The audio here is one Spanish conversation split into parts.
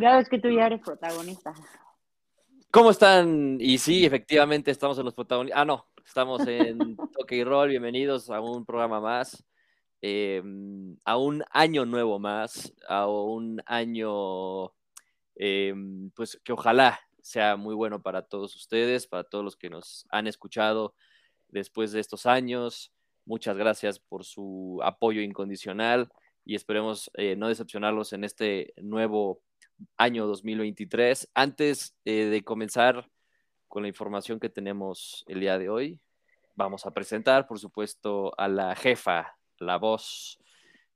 Ya es que tú ya eres protagonista. ¿Cómo están? Y sí, efectivamente estamos en los protagonistas. Ah, no, estamos en Toque y Roll. Bienvenidos a un programa más, em, a un año nuevo más, a un año, em, pues que ojalá sea muy bueno para todos ustedes, para todos los que nos han escuchado después de estos años. Muchas gracias por su apoyo incondicional y esperemos eh, no decepcionarlos en este nuevo año 2023. Antes eh, de comenzar con la información que tenemos el día de hoy, vamos a presentar, por supuesto, a la jefa, la voz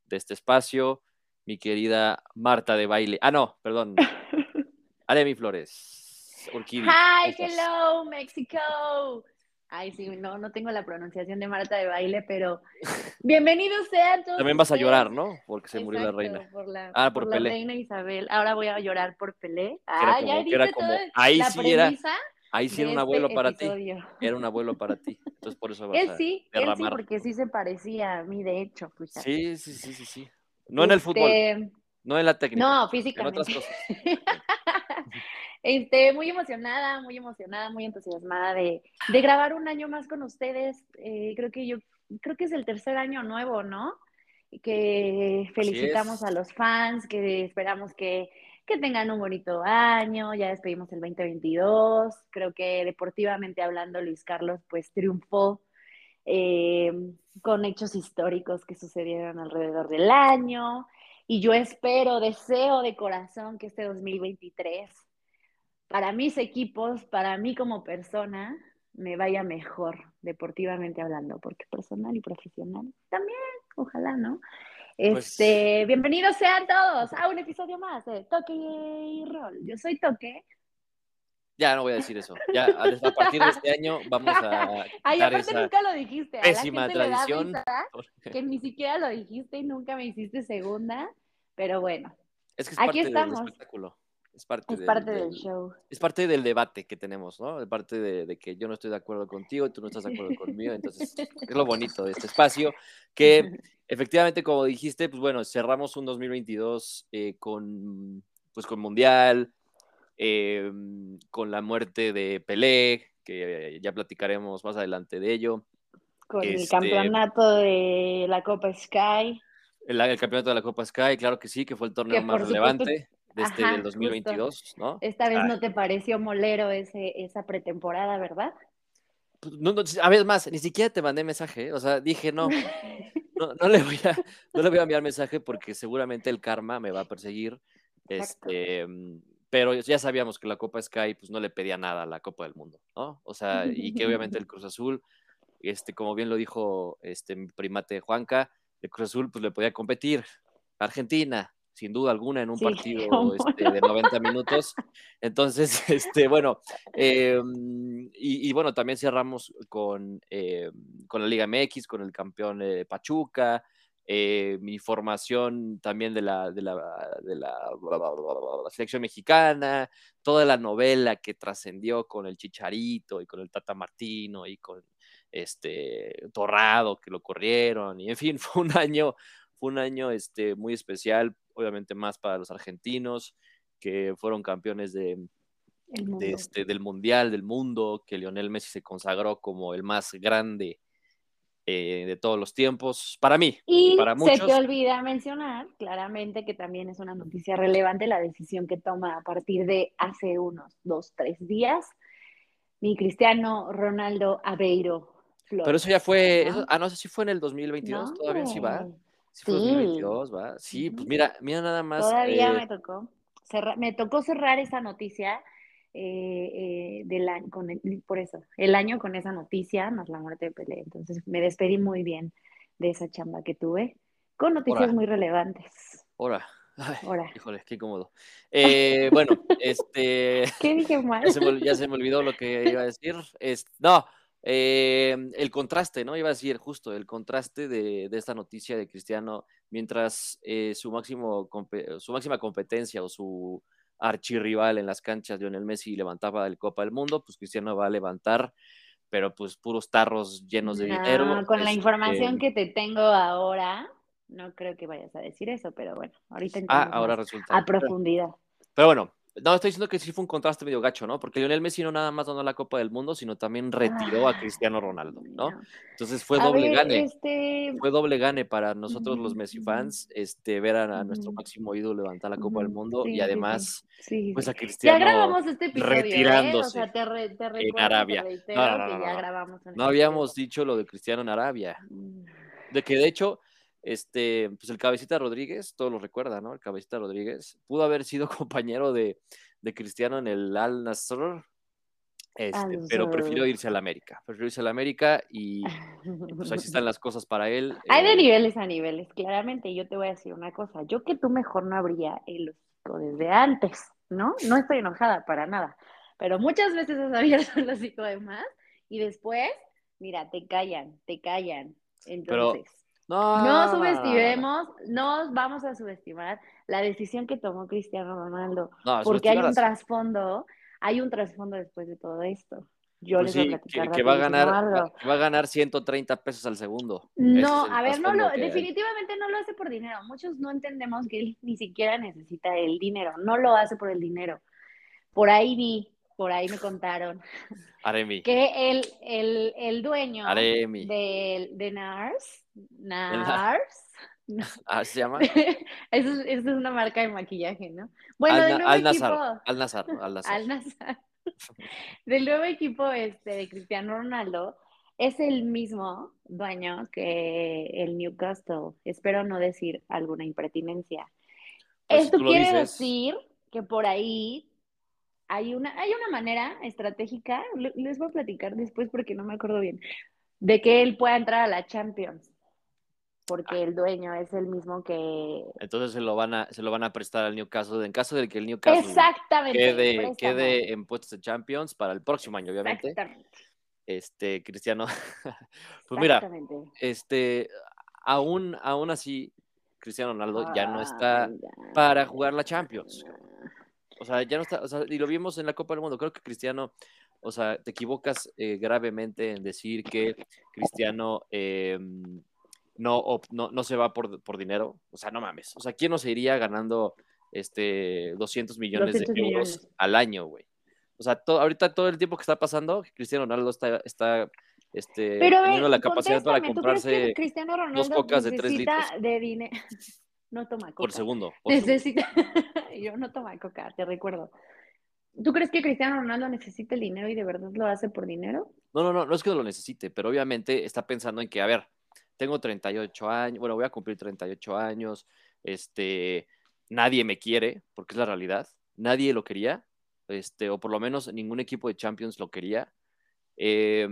de este espacio, mi querida Marta de Baile. Ah, no, perdón. Aremi Flores. Hi, hello, Mexico. Ay, sí, no, no tengo la pronunciación de Marta de baile, pero bienvenidos sean todos. También vas a llorar, ¿no? Porque se murió la reina. Por la, ah, por, la reina Isabel. Ahora voy a llorar por Pelé. Ah, ya era como, ahí sí era, ahí sí era un abuelo este para ti. Era un abuelo para ti. Entonces por eso vas él sí, él sí, porque sí se parecía a mí, de hecho. Sí, sí, sí, sí, sí. No en el fútbol. Este, no en la técnica. No, físicamente. En otras cosas. Este, muy emocionada, muy emocionada, muy entusiasmada de, grabar un año más con ustedes. Eh, creo que yo, creo que es el tercer año nuevo, ¿no? Que felicitamos a los fans, que esperamos que, tengan un bonito año, ya despedimos el 2022, creo que deportivamente hablando Luis Carlos pues triunfó eh, con hechos históricos que sucedieron alrededor del año y yo espero, deseo de corazón que este 2023 para mis equipos, para mí como persona, me vaya mejor deportivamente hablando, porque personal y profesional también, ojalá, ¿no? Pues este, bienvenidos sean todos a un episodio más de Toque y Roll. Yo soy Toque. Ya no voy a decir eso. Ya a partir de este año vamos a. Ay, aparte nunca lo dijiste. Pésima tradición. que ni siquiera lo dijiste y nunca me hiciste segunda. Pero bueno. Es que es Aquí estamos. del espectáculo. Es parte, del, show. Es parte del debate que tenemos, ¿no? Es parte de, que yo no estoy de acuerdo contigo y tú no estás de acuerdo conmigo. Entonces, es lo bonito de este espacio. Que efectivamente, como dijiste, pues bueno, cerramos un 2022 eh, con, pues con Mundial, em, con la muerte de Pelé, que ya platicaremos más adelante de ello. Con el este campeonato de la Copa Sky. El, campeonato de la Copa Sky, claro que sí, que fue el torneo más relevante de este del 2022, ¿no? Esta vez no te pareció molero ese, esa pretemporada, ¿verdad? Pues, no, a ver, más, ni siquiera te mandé mensaje, ¿eh? o sea, dije no, no, le voy a, no le voy a enviar mensaje porque seguramente el karma me va a perseguir, este, pero ya sabíamos que la Copa Sky pues no le pedía nada a la Copa del Mundo, ¿no? O sea, y que obviamente el Cruz Azul, este, como bien lo dijo este mi primate Juanca, el Cruz Azul pues le podía competir, Argentina, sin duda alguna, en un partido este, de 90 minutos. Entonces, este, bueno, em, y, bueno, también cerramos con, eh, con la Liga MX, con el campeón eh, Pachuca, eh, mi formación también de la, de la, de la, selección mexicana, toda la novela que trascendió con el Chicharito y con el Tata Martino y con este Torrado que lo corrieron, y en fin, fue un año fue un año este, muy especial, obviamente más para los argentinos, que fueron campeones de, este, del Mundial, del mundo, que Lionel Messi se consagró como el más grande eh, de todos los tiempos, para mí. Y, para muchos. se te olvida mencionar claramente que también es una noticia relevante la decisión que toma a partir de hace unos dos, tres días mi cristiano Ronaldo Aveiro. Flores, Pero eso ya fue, ah, no sé si fue en el 2022, todavía sí va. Sí, sí. ¿va? Sí, pues mira, mira nada más. Todavía eh, me tocó. me tocó cerrar esa noticia eh, eh, del año, con por eso, el año con esa noticia, más la muerte de Pelé. Entonces me despedí muy bien de esa chamba que tuve, con noticias muy relevantes. Ahora. Ay, Híjole, qué cómodo. bueno, este. ¿Qué dije mal? Ya se, me, ya se, me, olvidó lo que iba a decir. Es, no, eh, el contraste, ¿no? Iba a decir justo el contraste de, esta noticia de Cristiano, mientras eh, su, máximo, su máxima competencia o su archirrival en las canchas, Lionel Messi, levantaba el Copa del Mundo, pues Cristiano va a levantar, pero pues puros tarros llenos de dinero. Con la información este que te tengo ahora, no creo que vayas a decir eso, pero bueno, ahorita ah, ahora resulta. a profundidad. Pero bueno, no, estoy diciendo que sí fue un contraste medio gacho, ¿no? Porque Lionel Messi no nada más ganó la Copa del Mundo, sino también retiró a Cristiano Ronaldo, ¿no? no. Entonces fue A doble ver, gane. este, Fue doble gane para nosotros los Messi fans, este, ver a, nuestro máximo ídolo levantar la Copa del Mundo sí, y sí. además, Sí, pues a Ya Cristiano grabamos este episodio, ¿eh? O retirándose sea, te, re- te en te Arabia. reitero No, no, no, que ya grabamos No habíamos dicho lo de Cristiano en Arabia. Mm. De que de hecho, este, pues el Cabecita Rodríguez, todos lo recuerdan, ¿no? El Cabecita Rodríguez pudo haber sido compañero de, de Cristiano en el Al Nassr, este, pero prefirió irse al América. Prefirió irse al América y pues ahí sí están las cosas para él. Hay de eh, niveles a niveles, claramente. Yo te voy a decir una cosa. Yo que tú mejor no habría el hocico desde antes, ¿no? No estoy enojada para nada. Pero muchas veces has abierto el hocico de más y después, mira, te callan, te callan. Entonces, no no, subestimemos, no vamos a subestimar la decisión que tomó Cristiano Ronaldo, No, porque hay un trasfondo, hay un trasfondo después de todo esto. Yo Pues les voy a platicar que, que va a ganar, va, que va a ganar 130 pesos al segundo. No, es a ver, no lo, hay. definitivamente no lo hace por dinero. Muchos no entendemos que él ni siquiera necesita el dinero, no lo hace por el dinero. Por ahí vi, por ahí me contaron Aremi. que el, el, el dueño Aremi. de, de NARS, Na- NARS, Ah, ¿se llama? eso, es, es una marca de maquillaje, ¿no? Bueno, Al, del nuevo Al equipo, Nazar. Al Nazar. Al Nazar. Al Nassr. del nuevo equipo este, de Cristiano Ronaldo, es el mismo dueño que el Newcastle. Espero no decir alguna impertinencia. Pues Esto quiere dices. decir que por ahí hay una, hay una manera estratégica, le- les voy a platicar después porque no me acuerdo bien, de que él pueda entrar a la Champions, porque el dueño es el mismo que... Entonces se lo van a, se lo van a prestar al Newcastle. En caso de que el Newcastle Exactamente. quede, quede en puestos de Champions para el próximo año, obviamente. Exactamente. Este, Cristiano. pues mira, este, aún, aún así, Cristiano Ronaldo ya no está Ay, ya. para jugar la Champions. O sea, ya no está, o sea, y lo vimos en la Copa del Mundo. Creo que Cristiano, o sea, te equivocas eh, gravemente en decir que Cristiano eh, no, op- no, no se va por, por dinero. O sea, no mames. O sea, ¿quién no se iría ganando este 200 millones 200 de euros millones. al año, güey? O sea, to- ahorita todo el tiempo que está pasando, Cristiano Ronaldo está, está este, Pero teniendo la capacidad para contéstame, ¿tú crees que comprarse Cristiano Ronaldo cocas de tres necesita de dinero? No toma coca. por segundo. por segundo. Yo no tomo coca, te recuerdo. ¿Tú crees que Cristiano Ronaldo necesita el dinero y de verdad lo hace por dinero? No, no, no, no es que lo necesite, pero obviamente está pensando en que, a ver, tengo 38 años, bueno, voy a cumplir 38 años, este, nadie me quiere, porque es la realidad, nadie lo quería, este, o por lo menos ningún equipo de Champions lo quería, eh,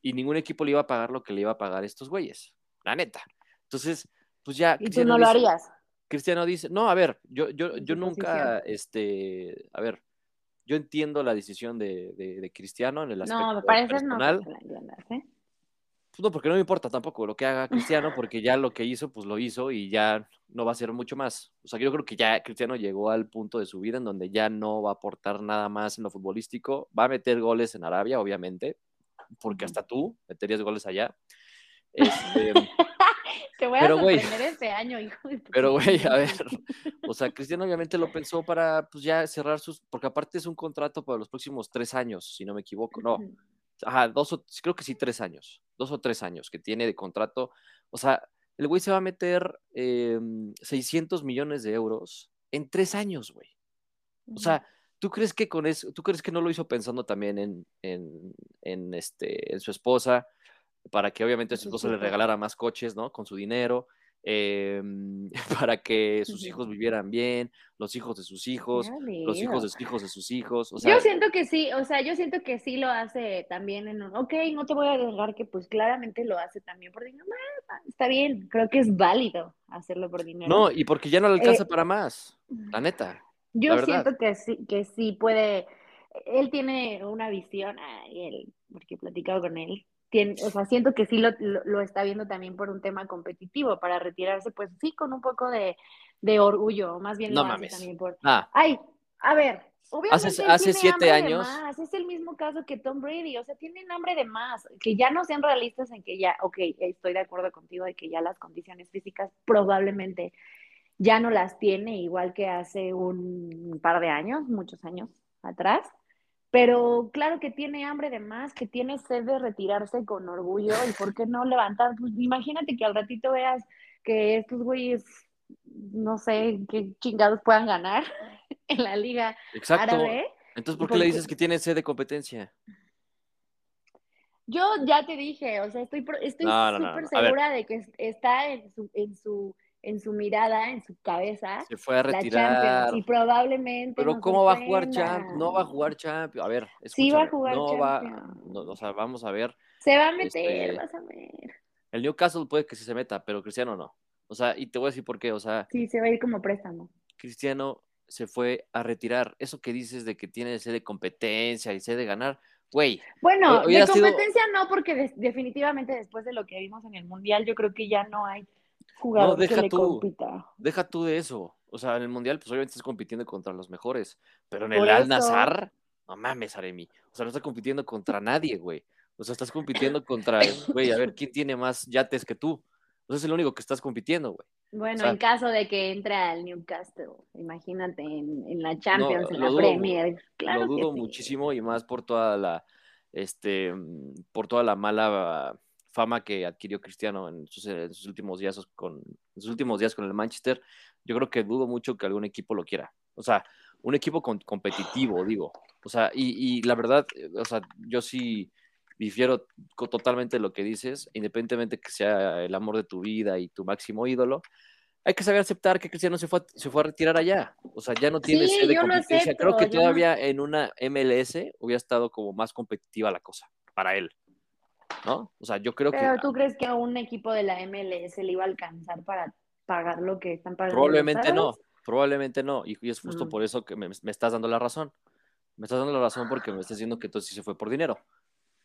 y ningún equipo le iba a pagar lo que le iba a pagar a estos güeyes, la neta. Entonces, pues ya. Y tú Cristiano no lo dice- harías. Cristiano dice, no, a ver, yo, yo, yo nunca, este, a ver, yo entiendo la decisión de, de- de Cristiano en el aspecto No, me parece no personal. entiendas, ¿eh? Pues no, porque no me importa tampoco lo que haga Cristiano, porque ya lo que hizo, pues lo hizo y ya no va a ser mucho más. O sea, yo creo que ya Cristiano llegó al punto de su vida en donde ya no va a aportar nada más en lo futbolístico. Va a meter goles en Arabia, obviamente, porque hasta tú meterías goles allá. Este, Te voy a Pero, sorprender este año, hijo de pero, güey, a ver, o sea, Cristiano obviamente lo pensó para, pues ya cerrar sus, porque aparte es un contrato para los próximos tres años, si no me equivoco. No, Ajá, dos o, creo que sí, tres años. Dos o tres años que tiene de contrato. O sea, el güey se va a meter eh, 600 millones de euros en tres años, güey. O sea, ¿tú crees que con eso, tú crees que no lo hizo pensando también en, en, en, este, en su esposa, para que obviamente En su sus esposa le regalara más coches, ¿no? Con su dinero, eh, para que sus hijos vivieran bien, los hijos de sus hijos, los hijos de sus hijos de sus hijos. O sea, yo siento que sí, o sea, yo siento que sí lo hace también en un, ok, no te voy a negar que pues claramente lo hace también por dinero, Ah, está bien, creo que es válido hacerlo por dinero. no, y porque ya no le alcanza Eh, para más, la neta. Yo La siento que sí, que sí puede, él tiene una visión, ay, él, porque he platicado con él, tiene, o sea, siento que sí lo, lo, lo está viendo también por un tema competitivo, para retirarse, pues sí, con un poco de, de orgullo, más bien No lo hace mames. también por, Ah, ay, a ver, obviamente Hace- hace siete años- más, es el mismo caso que Tom Brady, o sea, tienen hambre de más, que ya no sean realistas en que ya, ok, estoy de acuerdo contigo de que ya las condiciones físicas probablemente ya no las tiene igual que hace un par de años, muchos años atrás. Pero claro que tiene hambre de más, que tiene sed de retirarse con orgullo y por qué no levantar. Pues, imagínate que al ratito veas que estos güeyes, no sé qué chingados puedan ganar en la liga Exacto. Entonces, ¿por qué le dices que tiene sed de competencia? Yo ya te dije, o sea, estoy estoy súper segura de que está en su, en su en su mirada, en su cabeza. Se fue a retirar. y probablemente. Pero ¿cómo va a jugar Champions? No va a jugar Champions. A ver, sí va a jugar no Va, o sea, vamos a ver. Se va a meter, este, vas a ver. El Newcastle puede que sí se meta, pero Cristiano no. O sea, y te voy a decir por qué. O sea. Sí, se va a ir como préstamo. Cristiano se fue a retirar. Eso que dices de que tiene sed de competencia y sed de ganar, güey. Bueno, de competencia no, porque definitivamente después de lo que vimos en el Mundial, yo creo que ya no hay no, deja tú, Deja tú de eso. O sea, en el Mundial, pues obviamente estás compitiendo contra los mejores. Pero en el Al Nazar, no mames, Aremi. O sea, no estás compitiendo contra nadie, güey. O sea, estás compitiendo contra, güey, a ver, ¿quién tiene más yates que tú? O sea, es el único que estás compitiendo, güey. Bueno, en caso de que entre al Newcastle, imagínate, en, la Champions, en la Premier. Claro lo dudo muchísimo y más por toda la, este, por toda la mala fama que adquirió Cristiano en sus, últimos días con sus últimos días con el Manchester, yo creo que dudo mucho que algún equipo lo quiera. O sea, un equipo competitivo, digo. O sea, y, la verdad, eh, o sea, yo sí difiero totalmente de lo que dices, independientemente que sea el amor de tu vida y tu máximo ídolo. Hay que saber aceptar que Cristiano se fue, a, se fue a retirar allá. O sea, ya no tiene sede de competencia. Creo que todavía en una MLS hubiera estado como más competitiva la cosa para él. ¿No? O sea, yo creo que... Pero tú crees que a un equipo de la MLS le iba a alcanzar para pagar lo que están pagando? Probablemente no, probablemente no. Y, es justo mm. por eso que me, estás dando la razón. Me estás dando la razón porque me estás diciendo que entonces sí se fue por dinero,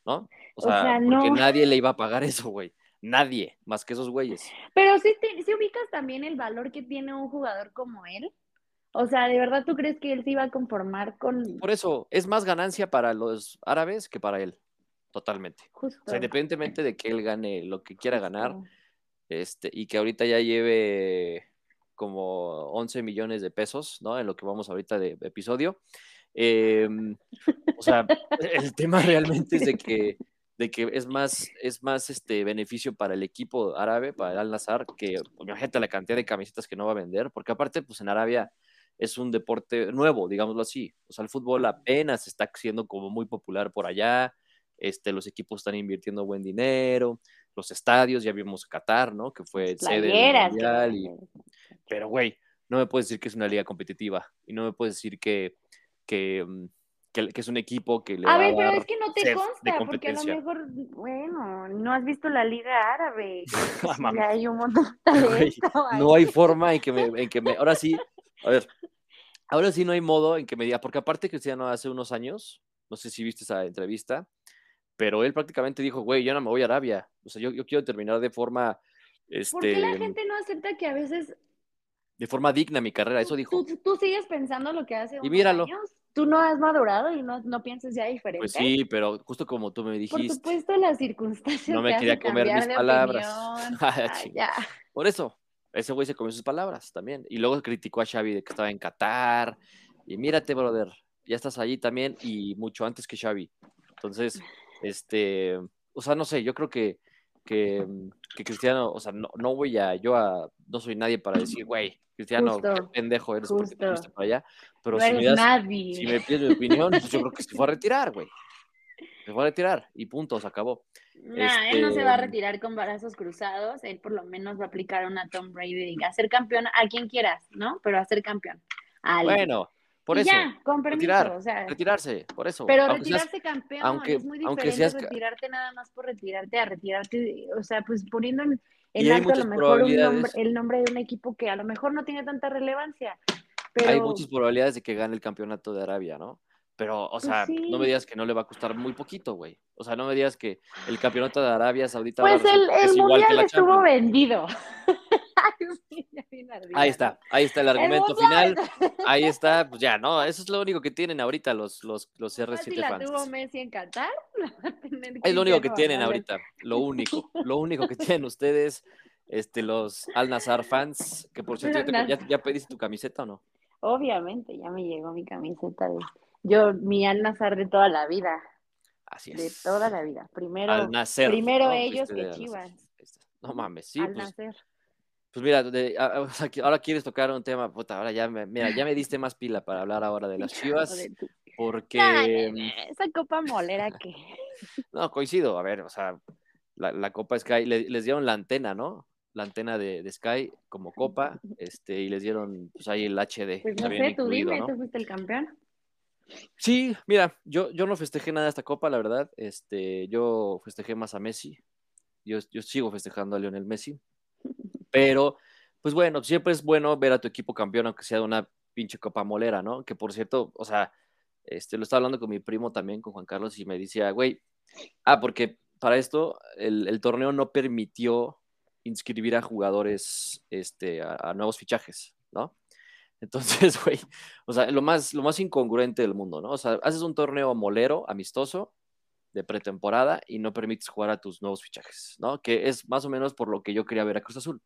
¿no? O sea, porque nadie le iba a pagar eso, güey. Nadie, más que esos güeyes. Pero si, si ubicas también el valor que tiene un jugador como él. O sea, ¿de verdad tú crees que él se iba a conformar con...? Por eso, es más ganancia para los árabes que para él totalmente. O sea, independientemente de que él gane lo que quiera ganar, este, y que ahorita ya lleve como 11 millones de pesos, ¿no? En lo que vamos ahorita de, episodio. Em, o sea, el tema realmente es de que, de que es más, es más este beneficio para el equipo árabe, para el Al-Nazar, que imagínate la cantidad de camisetas que no va a vender, porque aparte, pues en Arabia es un deporte nuevo, digámoslo así. O sea, el fútbol apenas está siendo como muy popular por allá este, los equipos están invirtiendo buen dinero, los estadios, ya vimos Qatar, ¿no? Que fue sede del mundial. Pero, güey, no me puedes decir que es una liga competitiva y no me puedes decir que, que, mm, es un equipo que le a ver, pero es que no te consta, porque a lo mejor, bueno, no has visto la liga árabe. ya hay un montón de No hay forma en que me, en que me, ahora sí, a ver, ahora sí no hay modo en que me diga, porque aparte Cristiano hace unos años, no sé si viste esa entrevista, pero él prácticamente dijo, güey, yo no me voy a Arabia. O sea, yo, yo quiero terminar de forma... Este, ¿Por qué la gente no acepta que a veces... De forma digna mi carrera, eso dijo. Tú, sigues pensando lo que hace y míralo. años. Tú no has madurado y no, no piensas ya diferente. Pues sí, pero justo como tú me dijiste. Por supuesto, las circunstancias. No me quería comer mis palabras. Por eso, ese güey se comió sus palabras también. Y luego criticó a Xavi de que estaba en Qatar. Y mírate, brother, ya estás allí también y mucho antes que Xavi. Entonces, este, o sea, no sé, yo creo que, que, mm, Cristiano, o sea, no, no, voy a, yo a, no soy nadie para decir, güey, Cristiano, qué pendejo eres porque te fuiste para allá. Pero si, me das, si me pides mi opinión, pues yo creo que se fue a retirar, güey. Se fue a retirar y punto, se acabó. Nah, él no se va a este retirar con brazos cruzados, él por lo menos va a aplicar una Tom Brady y hacer campeón a quien quieras, ¿no? Pero a ser campeón. Bueno, por eso. Ya, con retirar, o sea, retirarse, por eso. Pero retirarse campeón aunque, es muy diferente retirarte nada más por retirarte a retirarte, o sea, pues poniendo en, alto a lo mejor el nombre de un equipo que a lo mejor no tiene tanta relevancia. Pero... Hay muchas probabilidades de que gane el campeonato de Arabia, ¿no? Pero, o pues sea, no me digas que no le va a costar muy poquito, güey. O sea, no me digas que el campeonato de Arabia Saudita pues el, el mundial estuvo vendido. ahí está, ahí está el argumento final. Ahí está, pues ya, ¿no? Eso es lo único que tienen ahorita los, los, los R7 si la tuvo Messi en Qatar? es lo único que tienen ahorita, lo único, lo único que tienen ustedes. este, los Al Nazar fans, que por cierto, ya, ya, pediste tu camiseta o no? Obviamente, ya me llegó mi camiseta de yo, mi Al Nazar de toda la vida. Así es. De toda la vida. Primero, primero ellos que Chivas. No mames, sí. Al pues, nacer. Pues mira, ahora quieres tocar un tema, puta, ahora ya me, mira, ya me diste más pila para hablar ahora de las Chivas, porque... Mm, esa copa molera que... No, coincido, a ver, o sea, la, Copa Sky, les dieron la antena, ¿no? La antena de, Sky como copa, este, y les dieron, pues ahí el HD. Pues no sé, tú dime, ¿tú fuiste el campeón? Sí, mira, yo, yo no festejé nada de esta copa, la verdad, este, yo festejé más a Messi, yo, yo sigo festejando a Lionel Messi, pero, pues bueno, siempre es bueno ver a tu equipo campeón, aunque sea de una pinche copa molera, ¿no? Que por cierto, o sea, este, lo estaba hablando con mi primo también, con Juan Carlos, y me decía, güey, ah, porque para esto el, torneo no permitió inscribir a jugadores, este, a, nuevos fichajes, ¿no? Entonces, güey, o sea, lo más, lo más incongruente del mundo, ¿no? O sea, haces un torneo molero, amistoso, de pretemporada y no permites jugar a tus nuevos fichajes, ¿no? Que es más o menos por lo que yo quería ver a Cruz Azul.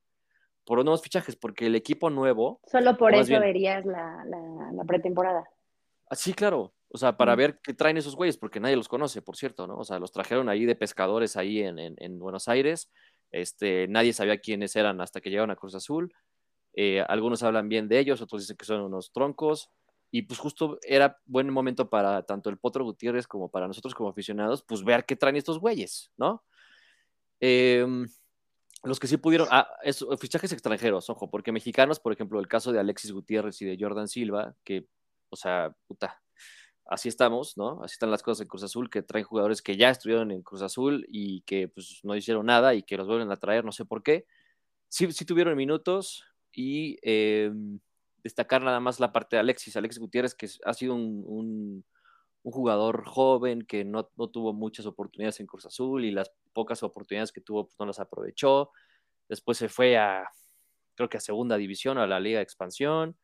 Por los nuevos fichajes, porque el equipo nuevo. Solo por eso verías la, pretemporada. Ah, sí, claro. O sea, para ver qué traen esos güeyes, porque nadie los conoce, por cierto, ¿no? O sea, los trajeron ahí de pescadores ahí en, Buenos Aires. Este, nadie sabía quiénes eran hasta que llegaron a Cruz Azul. Eh, algunos hablan bien de ellos, otros dicen que son unos troncos. Y pues justo era buen momento para tanto el Potro Gutiérrez como para nosotros como aficionados, pues ver qué traen estos güeyes, ¿no? Em, los que sí pudieron, ah, fichajes extranjeros, ojo, porque mexicanos, por ejemplo, el caso de Alexis Gutiérrez y de Jordan Silva, que, o sea, puta, así estamos, ¿no? Así están las cosas en Cruz Azul, que traen jugadores que ya estuvieron en Cruz Azul y que pues no hicieron nada y que los vuelven a traer, no sé por qué. Sí, sí tuvieron minutos y eh, destacar nada más la parte de Alexis, Alexis Gutiérrez, que ha sido un, jugador joven que no, tuvo muchas oportunidades en Cruz Azul y las pocas oportunidades que tuvo pues, no las aprovechó. Después se fue a, creo que a segunda división, a la Liga de Expansión.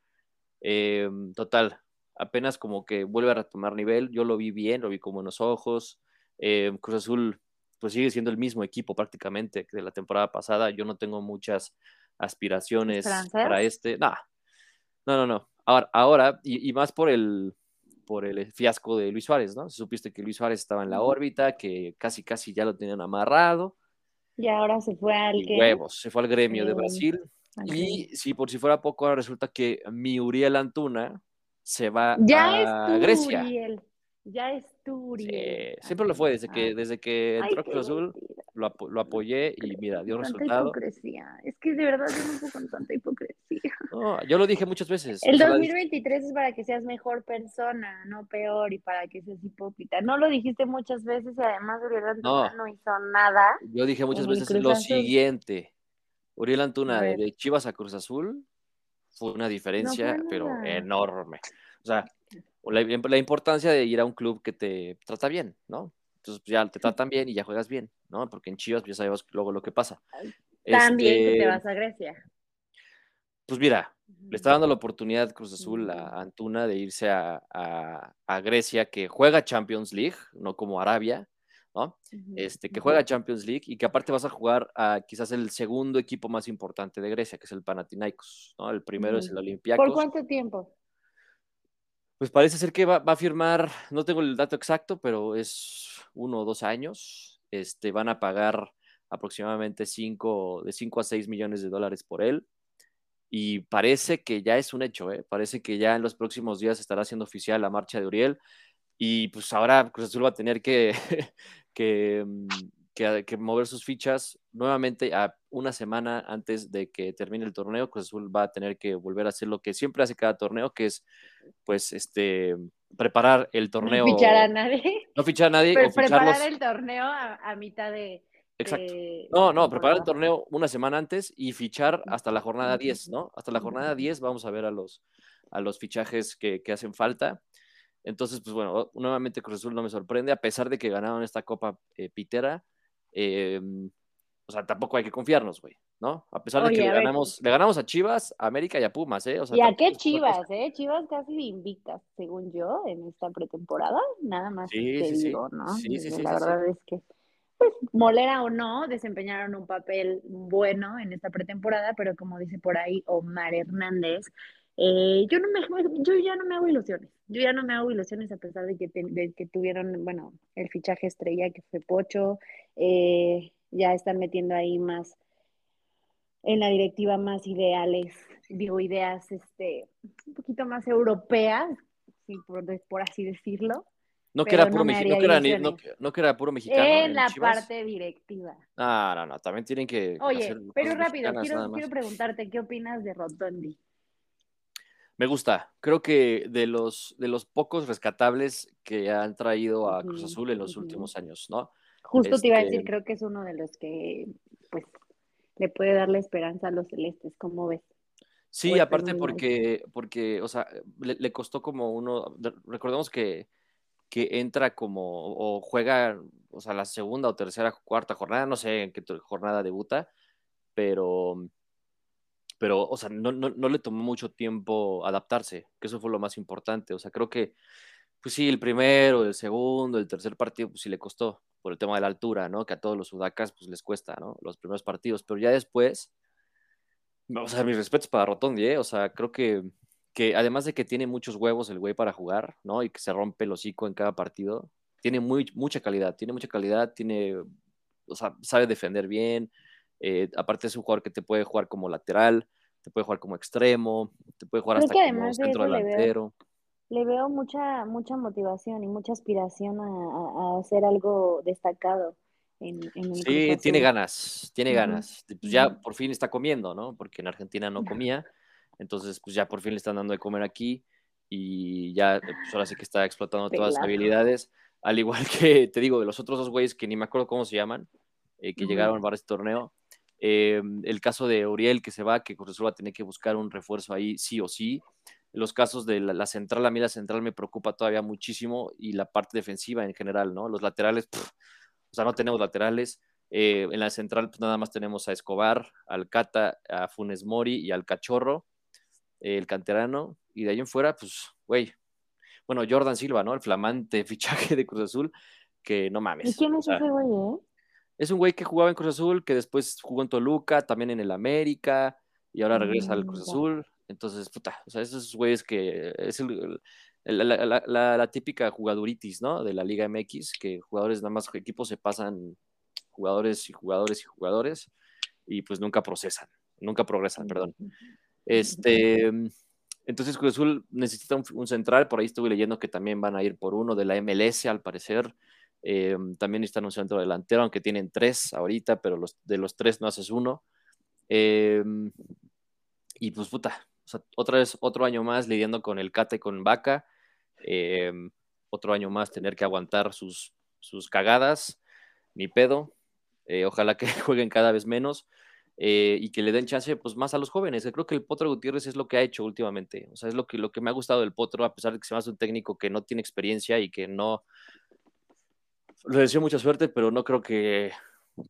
Em, total, apenas como que vuelve a retomar nivel. Yo lo vi bien, lo vi con buenos ojos. Em, Cruz Azul pues sigue siendo el mismo equipo prácticamente que de la temporada pasada. Yo no tengo muchas aspiraciones para este. No, no, no. Ahora, ahora y, más por el, por el fiasco de Luis Suárez, ¿no? Supiste que Luis Suárez estaba en la órbita, que casi, casi ya lo tenían amarrado. Y ahora se fue al huevos, se fue al gremio de Brasil. Y si por si fuera poco, ahora resulta que mi Uriel Antuna se va ya a Grecia. Uriel. Ya es tu siempre lo fue, desde que, desde que entró Cruz Azul, lo, lo, apoyé y mira, dio tanta resultado. hipocresía. Es que de verdad yo con tanta hipocresía. No, yo lo dije muchas veces. El 2023 es para que seas mejor persona, no peor, y para que seas hipócrita. No lo dijiste muchas veces y además Uriel Antuna no, hizo nada. Yo dije muchas veces lo siguiente. Uriel Antuna de Chivas a Cruz Azul fue una diferencia, pero enorme. O sea, la, importancia de ir a un club que te trata bien, ¿no? Entonces pues, ya te tratan bien y ya juegas bien, ¿no? Porque en Chivas pues, ya sabemos luego lo que pasa. También que te este, vas a Grecia. Pues mira, le está dando la oportunidad Cruz Azul a Antuna de irse a, Grecia, que juega Champions League, no como Arabia, ¿no? Este, que juega Champions League y que aparte vas a jugar a quizás el segundo equipo más importante de Grecia, que es el Panathinaikos, ¿no? El primero es el Olympiacos. ¿Por cuánto tiempo? Pues parece ser que va, a firmar, no tengo el dato exacto, pero es uno o dos años. Este, van a pagar aproximadamente cinco, de 5 a 6 millones de dólares por él. Y parece que ya es un hecho, ¿eh? parece que ya en los próximos días estará siendo oficial la marcha de Uriel. Y pues ahora Cruz Azul va a tener que, que que, mover sus fichas nuevamente a una semana antes de que termine el torneo. Cruz Azul va a tener que volver a hacer lo que siempre hace cada torneo, que es pues este preparar el torneo. No fichar a nadie. No fichar a nadie. preparar el torneo a, mitad de. Exacto. no, no, preparar el torneo una semana antes y fichar hasta la jornada 10, ¿no? Hasta la jornada 10 vamos a ver a los, a los fichajes que, que hacen falta. Entonces, pues bueno, nuevamente Cruz Azul no me sorprende, a pesar de que ganaron esta Copa eh, Pitera, Em, o sea, tampoco hay que confiarnos, güey, ¿no? A pesar de que le ganamos, le ganamos a Chivas, a América y a Pumas, ¿eh? ¿Y a qué Chivas, eh? Chivas casi invictas, según yo, en esta pretemporada, nada más te digo, ¿no? Sí, sí, sí. La verdad es que pues molera o no, desempeñaron un papel bueno en esta pretemporada, pero como dice por ahí Omar Hernández, eh, yo, no me, yo ya no me hago ilusiones, yo ya no me hago ilusiones a pesar de que, de que tuvieron, bueno, el fichaje estrella que fue Pocho, eh, ya están metiendo ahí más en la directiva más ideales, digo, ideas este, un poquito más europeas, por, por así decirlo. No que, era puro no, no, que era puro mexicano. En, la parte directiva. No, no, no, también tienen que. Oye, pero rápido, quiero, quiero preguntarte, ¿qué opinas de Rotondi? Me gusta. Creo que de los, de los pocos rescatables que han traído a Cruz Azul en los últimos años, ¿no? Justo te iba a decir, este creo que es uno de los que, pues, le puede darle esperanza a los celestes, ¿cómo ves? Sí, aparte porque, porque, o sea, le, costó como uno, recordemos que, que entra como, o juega, o sea, la segunda o tercera, cuarta jornada, no sé en qué jornada debuta, pero, pero, o sea, no, no, no le tomó mucho tiempo adaptarse, que eso fue lo más importante, o sea, creo que, pues sí, el primero, el segundo, el tercer partido, pues sí le costó, por el tema de la altura, ¿no? Que a todos los sudacas, pues les cuesta, ¿no? Los primeros partidos, pero ya después o sea, mis respetos para Rotondi, ¿eh? O sea, creo que, que además de que tiene muchos huevos el güey para jugar, ¿no? Y que se rompe el hocico en cada partido, tiene muy, mucha calidad, tiene mucha calidad, tiene, o sea, sabe defender bien, eh, aparte es un jugador que te puede jugar como lateral, te puede jugar como extremo, te puede jugar hasta como centro delantero. Le veo, mucha, mucha motivación y mucha aspiración a, a hacer algo destacado sí, tiene ganas, tiene ganas. Pues ya por fin está comiendo, ¿no? Porque en Argentina no comía. Entonces, pues ya por fin le están dando de comer aquí y ya, pues ahora sí que está explotando todas las habilidades. Al igual que, te digo, de los otros dos güeyes que ni me acuerdo cómo se llaman, eh, que llegaron para este torneo. Em, el caso de Uriel que se va, que Cruz va a tener que buscar un refuerzo ahí sí o sí. Los casos de la, central, a mí la central me preocupa todavía muchísimo y la parte defensiva en general, ¿no? Los laterales, o sea, no tenemos laterales. Eh, en la central pues, nada más tenemos a Escobar, al Cata, a Funes Mori y al Cachorro, el canterano. Y de ahí en fuera, pues, güey. Bueno, Jordan Silva, ¿no? El flamante fichaje de Cruz Azul, que no mames. ¿Y quién es ese güey, eh? Es un güey que jugaba en Cruz Azul, que después jugó en Toluca, también en el América, y ahora regresa al Cruz Azul. Entonces, puta, o sea, esos güeyes que es el, la, típica jugaduritis, ¿no? De la Liga MX, que jugadores, nada más equipos se pasan jugadores y jugadores y jugadores y pues nunca procesan, nunca progresan, perdón. Este, entonces Cruz Azul necesita un, central, por ahí estuve leyendo que también van a ir por uno de la MLS al parecer. Eh, también están un centro delantero, aunque tienen tres ahorita, pero los, de los tres no haces uno. Eh, y pues puta, otra vez otro año más lidiando con el Cate con Vaca. Eh, otro año más tener que aguantar sus, sus cagadas, ni pedo. Eh, ojalá que jueguen cada vez menos eh, y que le den chance pues, más a los jóvenes. Creo que el Potro Gutiérrez es lo que ha hecho últimamente. O sea, es lo que, lo que me ha gustado del Potro, a pesar de que se me hace un técnico que no tiene experiencia y que no. Le deseo mucha suerte, pero no creo que,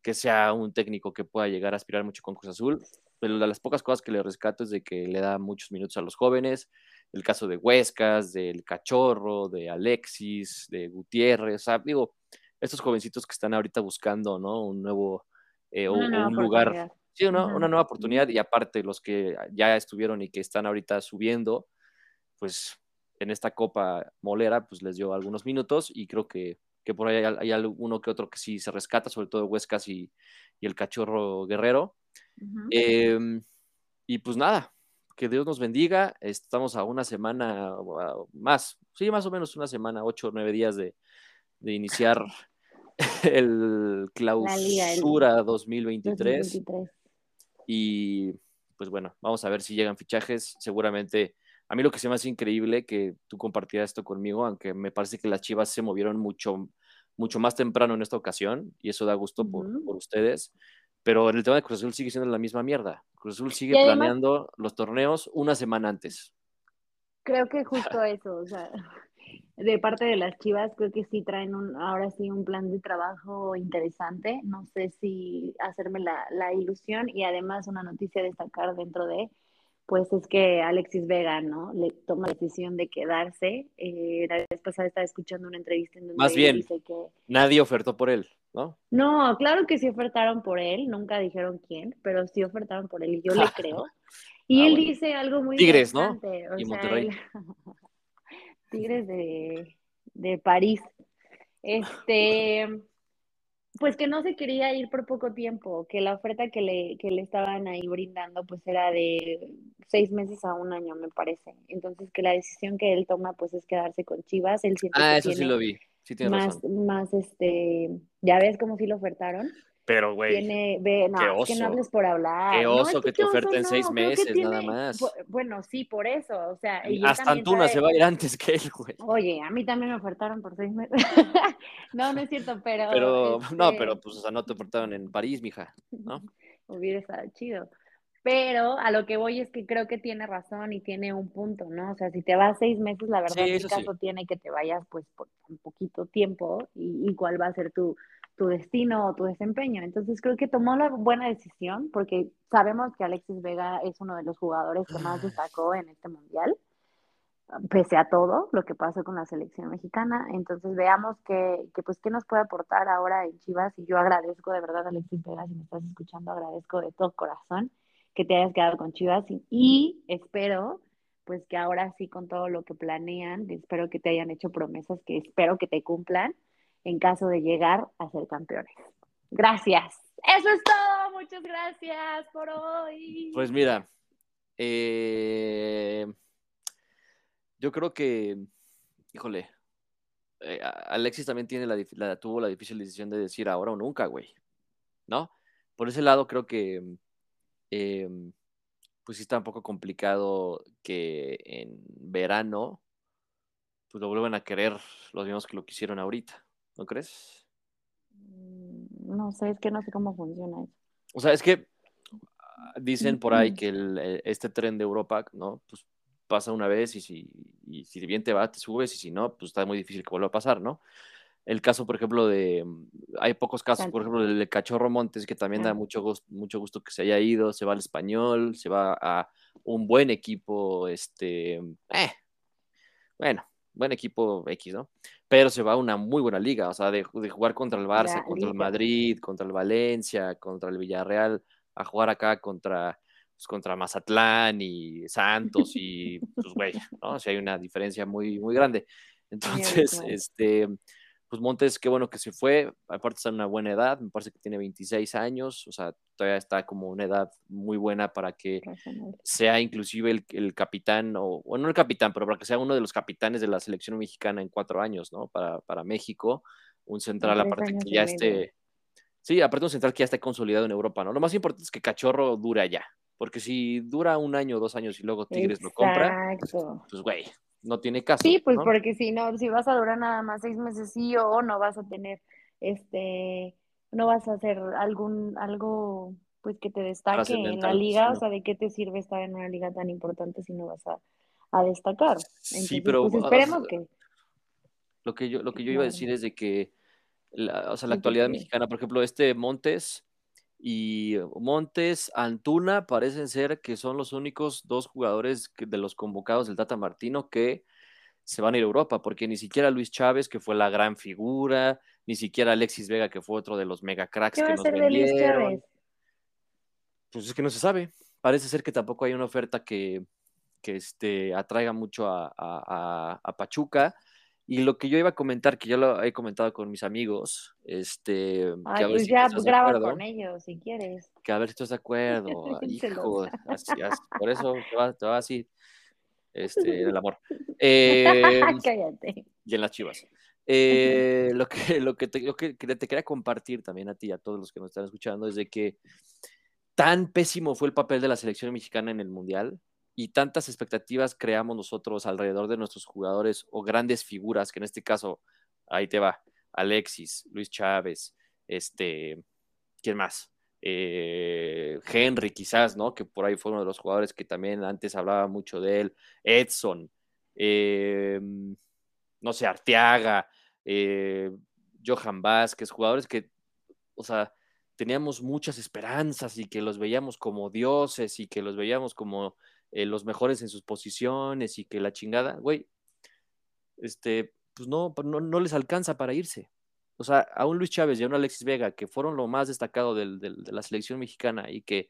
que sea un técnico que pueda llegar a aspirar mucho con Cruz Azul. Pero de las pocas cosas que le rescato es de que le da muchos minutos a los jóvenes, el caso de Huescas, del Cachorro, de Alexis, de Gutiérrez, o sea, digo, estos jovencitos que están ahorita buscando, ¿no? Un nuevo, eh, un lugar, sí, una nueva oportunidad y aparte los que ya estuvieron y que están ahorita subiendo, pues en esta Copa Molera, pues les dio algunos minutos y creo que, que por ahí hay, alguno que otro que sí se rescata, sobre todo Huescas y, y el Cachorro Guerrero. Em, y pues nada, que Dios nos bendiga. Estamos a una semana más, sí, más o menos una semana, ocho o nueve días de, iniciar el clausura 2023. Y pues bueno, vamos a ver si llegan fichajes. Seguramente, a mí lo que se me hace increíble que tú compartieras esto conmigo, aunque me parece que las chivas se movieron mucho, mucho más temprano en esta ocasión y eso da gusto por, por ustedes. Pero en el tema de Cruz Azul sigue siendo la misma mierda. Cruz Azul sigue planeando los torneos una semana antes. Creo que justo eso, o sea, de parte de las Chivas, creo que sí traen un, ahora sí un plan de trabajo interesante. No sé si hacerme la, la ilusión y además una noticia a destacar dentro de, pues es que Alexis Vega, ¿no? Le toma la decisión de quedarse. Eh, la vez pasada estaba escuchando una entrevista en donde Más bien, dice que... Nadie ofertó por él, ¿no? No, claro que sí ofertaron por él, nunca dijeron quién, pero sí ofertaron por él y yo le creo. Y Ah, él bueno. dice algo muy Tigres, ¿no? o Y sea, Monterrey. él- Tigres de, de París. Este, pues que no se quería ir por poco tiempo, que la oferta que le, que le estaban ahí brindando pues era de seis meses a un año, me parece. Entonces que la decisión que él toma pues es quedarse con Chivas. Él siente Ah, eso sí lo vi. Sí más, razón. más este, ya ves cómo sí lo ofertaron. Pero, güey, no, qué es que no oso. hables por hablar. Qué No, oso es que te qué oso oferten seis no, meses, nada más. bu- Bueno, sí, por eso, o sea, y hasta Antuna sabe- se va a ir antes que él, güey. Oye, a mí también me ofertaron por seis meses. no, no es cierto, pero. Pero, no, este, pero pues, o sea, no te ofertaron en París, mija, ¿no? Hubiera estado chido. Pero a lo que voy es que creo que tiene razón y tiene un punto, ¿no? O sea, si te vas seis meses, la verdad, Sí, ¿qué eso sí. caso tiene que te vayas pues por un poquito tiempo y, y cuál va a ser tu, tu destino o tu desempeño? Entonces creo que tomó la buena decisión porque sabemos que Alexis Vega es uno de los jugadores que más destacó en este mundial, pese a todo lo que pasó con la selección mexicana. Entonces veamos que, que pues qué nos puede aportar ahora en Chivas y yo agradezco de verdad Alexis Vega, si me estás escuchando, agradezco de todo corazón que te hayas quedado con Chivas y, y espero pues que ahora sí con todo lo que planean, espero que te hayan hecho promesas que espero que te cumplan en caso de llegar a ser campeones. Gracias. Eso es todo. Muchas gracias por hoy. Pues mira, eh, yo creo que, híjole, eh, Alexis también tiene la, tuvo la difícil decisión de decir ahora o nunca, güey, ¿no? Por ese lado creo que, eh, pues sí está un poco complicado que en verano, pues lo vuelvan a querer los mismos que lo quisieron ahorita, ¿no crees? Mm, No sé, es que no sé cómo funciona eso. O sea, es que ah, dicen por ahí que el- eh, este tren de Europa, ¿no? Pues pasa una vez y si, y si bien te va, te subes y si no, pues está muy difícil que vuelva a pasar, ¿no? El caso, por ejemplo, de... mm, Hay pocos casos, por ejemplo, del de Cachorro Montes, que también da mucho gusto, mucho gusto que se haya ido, se va al español, se va a un buen equipo, este... eh, bueno, buen equipo X, ¿no? Pero se va a una muy buena liga, o sea, de, de jugar contra el Barça, La contra el. Madrid, contra el Valencia, contra el Villarreal, a jugar acá contra, pues, contra Mazatlán y Santos y pues güey, ¿no? O sea, hay una diferencia muy, muy grande. Entonces, este, pues Montes, qué bueno que se fue, aparte está en una buena edad, me parece que tiene 26 años, o sea, todavía está como una edad muy buena para que sea inclusive el, el capitán, o bueno, no el capitán, pero para que sea uno de los capitanes de la selección mexicana en cuatro años, ¿no? Para, para México, un central aparte que ya esté, sí, aparte un central que ya esté consolidado en Europa, ¿no? Lo más importante es que Cachorro dure allá, porque si dura un año dos años y luego Tigres lo compra, Exacto. pues güey, no tiene caso. Sí, pues ¿no? porque si no, si vas a durar nada más seis meses sí o no vas a tener, este, no vas a hacer algún, algo, pues que te destaque en la liga, sí, o sea, ¿de qué te sirve estar en una liga tan importante si no vas a, a destacar? Entonces, Sí, pero pues esperemos que, Lo que yo, lo que yo iba a decir es de que la, o sea, la actualidad mexicana, por ejemplo, este Montes y Montes, Antuna, parecen ser que son los únicos dos jugadores de los convocados del Tata Martino que se van a ir a Europa, porque ni siquiera Luis Chávez, que fue la gran figura, ni siquiera Alexis Vega, que fue otro de los mega cracks ¿qué va que a nos hacer de Luis. Chávez? Pues es que no se sabe. Parece ser que tampoco hay una oferta que, que este, atraiga mucho a, a- a- a Pachuca. Y lo que yo iba a comentar, que yo lo he comentado con mis amigos, este, que Ay, a ver pues si ya de graba acuerdo, con ellos si quieres. que a ver si estás de acuerdo, hijo, así- así- por eso te va, te va así, este, el amor. Eh, Cállate. y en las chivas. Eh, lo que, lo que, te, lo que te quería compartir también a ti y a todos los que nos están escuchando es de que tan pésimo fue el papel de la selección mexicana en el Mundial y tantas expectativas creamos nosotros alrededor de nuestros jugadores o grandes figuras, que en este caso, ahí te va, Alexis, Luis Chávez, este, ¿quién más? Eh, Henry quizás, ¿no? Que por ahí fue uno de los jugadores que también antes hablaba mucho de él, Edson, eh, no sé, Arteaga, eh, Johan Vázquez, jugadores que, o sea, teníamos muchas esperanzas y que los veíamos como dioses y que los veíamos como eh, los mejores en sus posiciones y que la chingada, güey, este, pues no, no, no les alcanza para irse. O sea, a un Luis Chávez y a un Alexis Vega, que fueron lo más destacado de la selección mexicana y que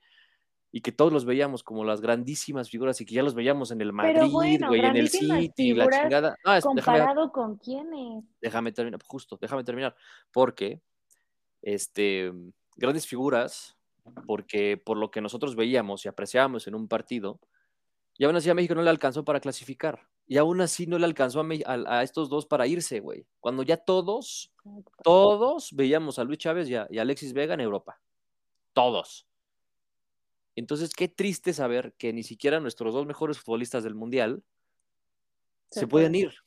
y que todos los veíamos como las grandísimas figuras y que ya los veíamos en el Madrid, güey, en el City, la chingada. comparado con quiénes. Déjame terminar, justo, déjame terminar, porque este grandes figuras, porque por lo que nosotros veíamos y apreciábamos en un partido, y aún así a México no le alcanzó para clasificar. Y aún así no le alcanzó a, a, estos dos para irse, güey. Cuando ya todos, todos veíamos a Luis Chávez y a Alexis Vega en Europa. Todos. Entonces, qué triste saber que ni siquiera nuestros dos mejores futbolistas del Mundial se, pueden ir.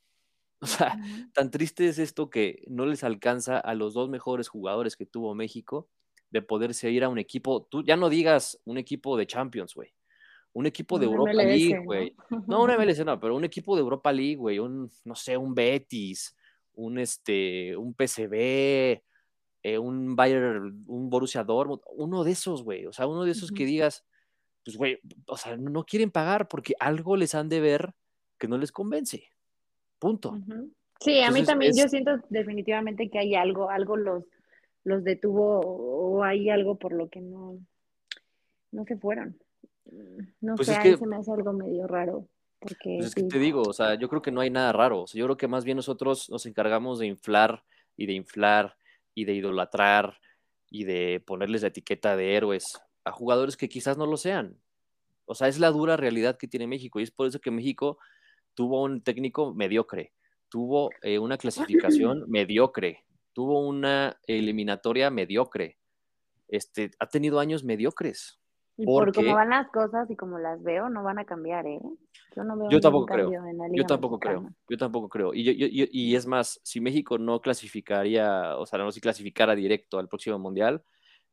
O sea, tan triste es esto que no les alcanza a los dos mejores jugadores que tuvo México de poderse ir a un equipo, tú ya no digas un equipo de Champions, güey. Un equipo de Europa League, güey. No, una MLS no, pero un equipo de Europa League, güey. Un, no sé, un Betis, un este, un PCB, eh, un Bayern, un Borussia Dortmund, uno de esos, güey, o sea, uno de esos que digas, pues, güey, o sea, no quieren pagar porque algo les han de ver que no les convence. Punto. Sí, a mí también, yo siento definitivamente que hay algo, algo los, los detuvo o hay algo por lo que no, no se fueron. No pues sé, a se me hace algo medio raro. Porque, pues es que te digo, o sea, yo creo que no hay nada raro. O sea, yo creo que más bien nosotros nos encargamos de inflar y de inflar y de idolatrar y de ponerles la etiqueta de héroes a jugadores que quizás no lo sean. O sea, es la dura realidad que tiene México y es por eso que México tuvo un técnico mediocre, tuvo eh, una clasificación mediocre, tuvo una eliminatoria mediocre, este, ha tenido años mediocres. Y por cómo van las cosas y como las veo, no van a cambiar, ¿eh? Yo no veo yo tampoco creo. yo tampoco creo. Yo tampoco creo. Y, yo, y es más, si México no clasificaría, o sea, no si clasificara directo al próximo mundial,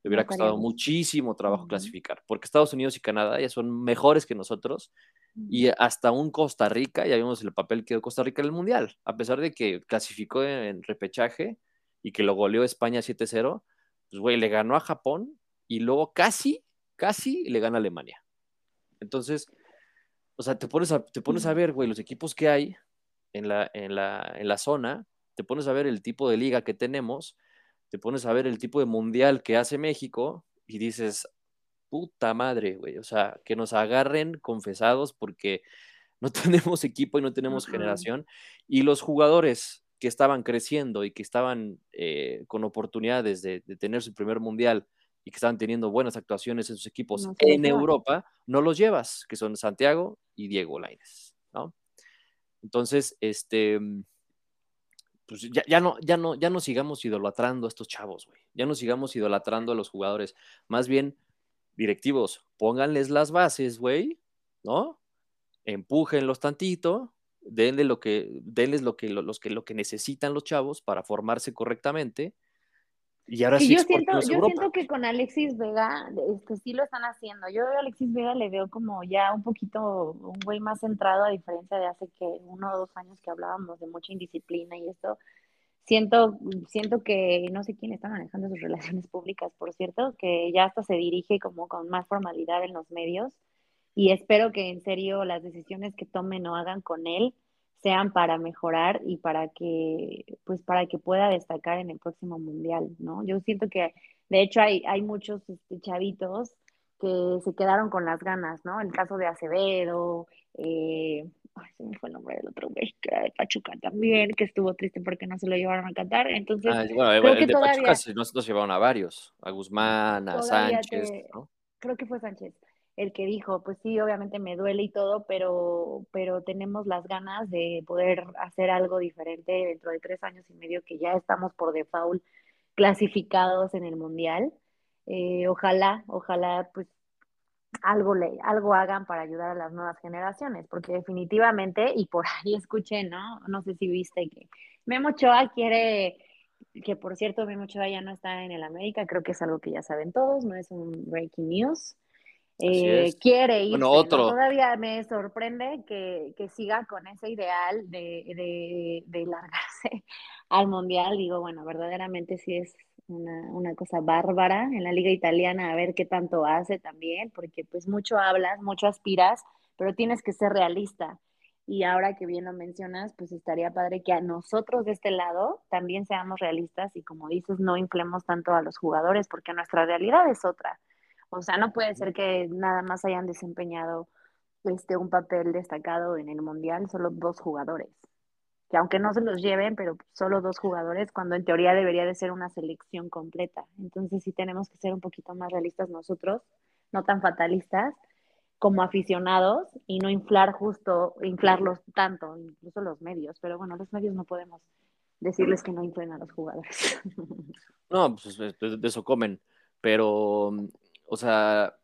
le hubiera costado muchísimo trabajo clasificar, porque Estados Unidos y Canadá ya son mejores que nosotros. Y hasta un Costa Rica, ya vimos el papel que dio Costa Rica en el Mundial, a pesar de que clasificó en repechaje y que lo goleó España 7-0, pues güey, le ganó a Japón y luego casi casi le gana a Alemania. Entonces, o sea, te pones a, te pones a ver, güey, los equipos que hay en la, en, la, en la zona, te pones a ver el tipo de liga que tenemos, te pones a ver el tipo de mundial que hace México y dices, puta madre, güey, o sea, que nos agarren confesados porque no tenemos equipo y no tenemos generación. Y los jugadores que estaban creciendo y que estaban eh, con oportunidades de, de, tener su primer mundial y que estaban teniendo buenas actuaciones en sus equipos en Europa, no los llevas, que son Santiago y Diego Lainez, ¿no? Entonces, este, mm, pues ya, ya, no, ya, no, ya no sigamos idolatrando a estos chavos, güey. Ya no sigamos idolatrando a los jugadores. Más bien, directivos, pónganles las bases, güey, ¿no? Empújenlos tantito, denle lo que, denles lo que, los que, lo que necesitan los chavos para formarse correctamente y ahora sí yo siento, yo siento que con Alexis Vega, este, sí lo están haciendo. Yo a Alexis Vega le veo como ya un poquito, un güey más centrado, a diferencia de hace que uno o dos años que hablábamos de mucha indisciplina y esto. Siento, siento que no sé quién está manejando sus relaciones públicas, por cierto, que ya hasta se dirige como con más formalidad en los medios y espero que en serio las decisiones que tomen o hagan con él sean para mejorar y para que, pues para que pueda destacar en el próximo mundial, ¿no? Yo siento que, de hecho, hay, hay muchos este, chavitos que se quedaron con las ganas, ¿no? El caso de Acevedo, eh, ay, se me fue el nombre del otro güey, de Pachuca también, que estuvo triste porque no se lo llevaron a cantar, entonces... Ah, bueno, creo que de todavía, Pachuca nos, llevaron a varios, a Guzmán, a Sánchez, ¿no? Creo que fue Sánchez el que dijo, pues sí, obviamente me duele y todo, pero, pero tenemos las ganas de poder hacer algo diferente dentro de tres años y medio que ya estamos por default clasificados en el mundial. Eh, ojalá, ojalá, pues algo le, algo hagan para ayudar a las nuevas generaciones, porque definitivamente, y por ahí escuché, ¿no? No sé si viste que Memo Ochoa quiere, que por cierto, Memo Ochoa ya no está en el América, creo que es algo que ya saben todos, no es un breaking news. Eh, quiere ir. Todavía me sorprende que, siga con ese ideal de, largarse al mundial. Digo, bueno, verdaderamente sí es una, cosa bárbara en la liga italiana, a ver qué tanto hace también, porque pues mucho hablas, mucho aspiras, pero tienes que ser realista. Y ahora que bien lo mencionas, pues estaría padre que a nosotros de este lado también seamos realistas y como dices, no inflemos tanto a los jugadores porque nuestra realidad es otra. O sea, no puede ser que nada más hayan desempeñado este, un papel destacado en el Mundial solo dos jugadores. Que aunque no se los lleven, pero solo dos jugadores, cuando en teoría debería de ser una selección completa. Entonces sí tenemos que ser un poquito más realistas nosotros, no tan fatalistas, como aficionados y no inflar justo, inflarlos tanto, incluso los medios. Pero bueno, los medios no podemos decirles que no inflen a los jugadores. No, pues de eso comen. Pero, o sea,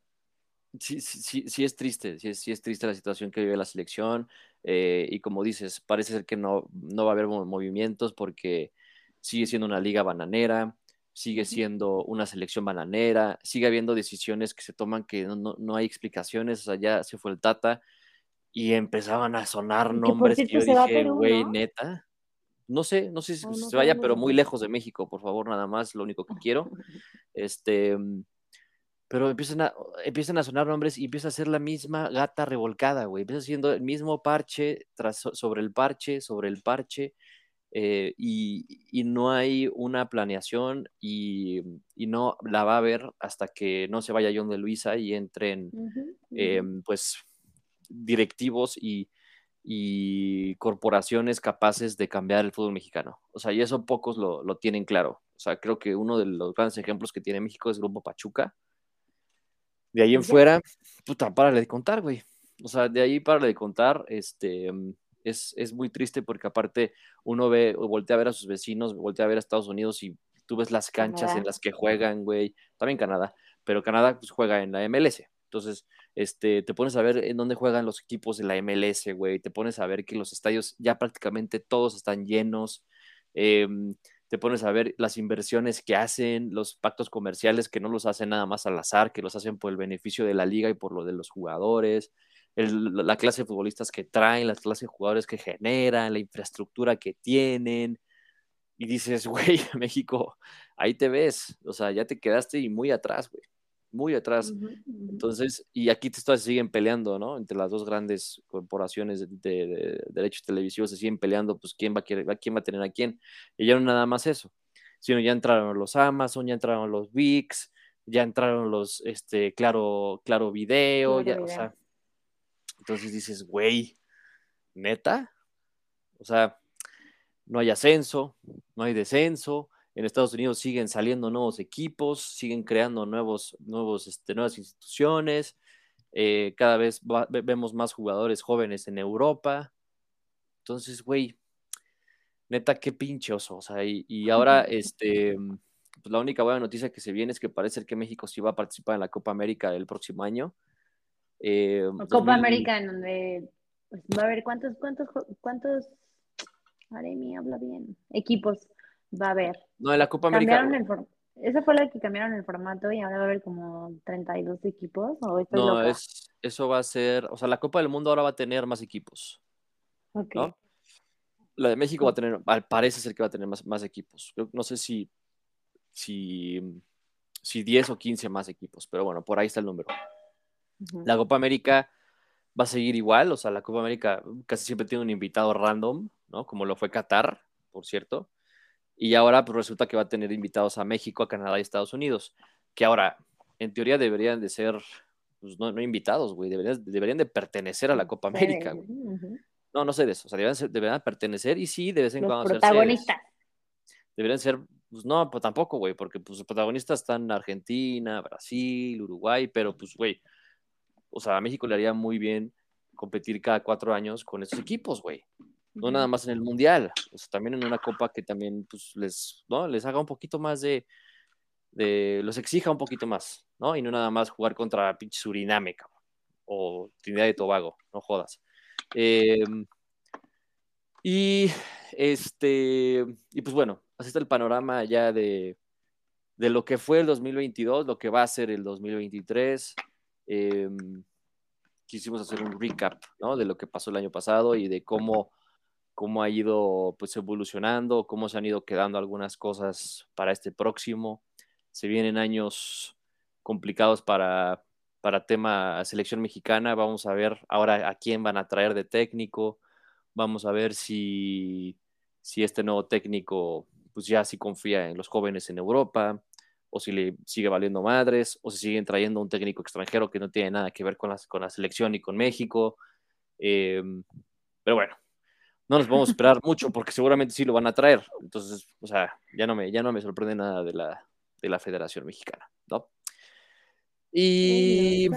sí, sí, sí, es triste, sí, sí es triste la situación que vive la selección. Eh, y como dices, parece ser que no, no va a haber movimientos porque sigue siendo una liga bananera sigue siendo una selección bananera, sigue habiendo decisiones que se toman que no, hay explicaciones, o sea, ya se fue el Tata y empezaban a sonar nombres que yo dije, güey, neta. No sé, no sé si se vaya, pero muy lejos de México, por favor, nada más, lo único que quiero. Este, pero empiezan a, empiezan a sonar nombres y empieza a ser la misma gata revolcada, güey. Empieza siendo el mismo parche tras, sobre el parche, sobre el parche. Eh, y, no hay una planeación y, no la va a haber hasta que no se vaya John de Luisa y entren em, pues directivos y, corporaciones capaces de cambiar el fútbol mexicano. O sea, y eso pocos lo, tienen claro. O sea, creo que uno de los grandes ejemplos que tiene México es Grupo Pachuca. De ahí en fuera, puta, párale de contar, güey. O sea, de ahí párale de contar, este es, muy triste porque aparte uno ve, voltea a ver a sus vecinos, voltea a ver a Estados Unidos y tú ves las canchas en las que juegan, güey, también Canadá, pero Canadá pues juega en la MLS. Entonces, este, te pones a ver en dónde juegan los equipos de la MLS, güey, te pones a ver que los estadios ya prácticamente todos están llenos, em, te pones a ver las inversiones que hacen, los pactos comerciales que no los hacen nada más al azar, que los hacen por el beneficio de la liga y por lo de los jugadores la clase de futbolistas que traen, la clase de jugadores que generan, la infraestructura que tienen. Y dices, güey, México, ahí te ves. O sea, ya te quedaste y muy atrás, güey. Muy atrás. Entonces, y aquí te siguen peleando, ¿no? Entre las dos grandes corporaciones de, derechos televisivos se siguen peleando, pues quién va, a, quién va a tener a quién. Y ya no nada más eso, sino ya entraron los Amazon, ya entraron los VIX, ya entraron los, este, claro, claro video, ya, o sea, entonces dices, güey, neta. O sea, no hay ascenso, no hay descenso. En Estados Unidos siguen saliendo nuevos equipos, siguen creando nuevos, nuevos, este, nuevas instituciones. Eh, cada vez vemos más jugadores jóvenes en Europa. Entonces, güey, neta, qué pinchoso. O sea, y, ahora, este, pues la única buena noticia que se viene es que parece que México sí va a participar en la Copa América el próximo año. Eh, Copa América en donde pues, va a haber cuántos, cuántos, cuántos, habla bien, equipos va a haber. No, en la Copa América. esa fue la que cambiaron el formato y ahora va a haber como 32 equipos. ¿o no, es, eso va a ser, o sea, la Copa del Mundo ahora va a tener más equipos. La de México va a tener, parece ser que va a tener más, más equipos. no sé si, si, si 10 o 15 más equipos, pero bueno, por ahí está el número. La Copa América va a seguir igual, o sea, la Copa América casi siempre tiene un invitado random, ¿no? Como lo fue Qatar, por cierto. Y ahora pues, resulta que va a tener invitados a México, a Canadá y Estados Unidos, que ahora, en teoría, deberían de ser, pues no, invitados, güey, deberían, de pertenecer a la Copa América, No, no sé de eso, o sea, deberían, pertenecer y sí, de vez en Los cuando protagonistas. deberían ser, pues no, pues tampoco, güey, porque pues, los protagonistas están Argentina, Brasil, Uruguay, pero pues, güey, o sea, a México le haría muy bien competir cada cuatro años con esos equipos, güey. No nada más en el Mundial, o sea, también en una copa que también pues, les, ¿no? les haga un poquito más de, de, los exija un poquito más, ¿no? Y no nada más jugar contra pinche Suriname, cabrón, o Trinidad de Tobago, no jodas. Em, y este, y pues bueno, así está el panorama ya de, de lo que fue el 2022, lo que va a ser el 2023. Em, quisimos hacer un recap ¿no? de lo que pasó el año pasado y de cómo, cómo ha ido pues, evolucionando, cómo se han ido quedando algunas cosas para este próximo. Se vienen años complicados para, para tema selección mexicana. Vamos a ver ahora a quién van a traer de técnico. Vamos a ver si, si este nuevo técnico pues ya sí confía en los jóvenes en Europa o si le sigue valiendo madres, o si siguen trayendo un técnico extranjero que no tiene nada que ver con, las, con la selección y con México. Em, pero bueno, no nos vamos a esperar mucho porque seguramente sí lo van a traer. Entonces, o sea, ya no me, ya no me sorprende nada de la, de la Federación Mexicana, ¿no? Y,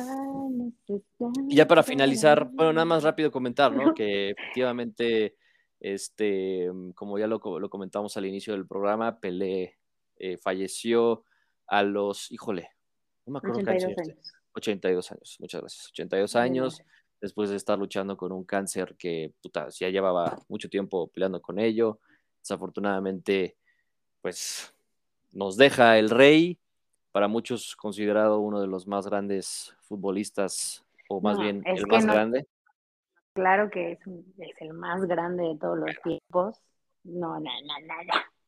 ya para finalizar, bueno, nada más rápido comentar, ¿no? Que efectivamente, este, como ya lo, lo comentamos al inicio del programa, Pelé eh, falleció a los, híjole, no me acuerdo 82 años. 82 años, muchas gracias. 82 años, después de estar luchando con un cáncer que, puta, ya llevaba mucho tiempo peleando con ello. Desafortunadamente, pues nos deja el rey, para muchos considerado uno de los más grandes futbolistas, o más bien el más grande. Claro que es, es, el más grande de todos los tiempos. No, no, no, no.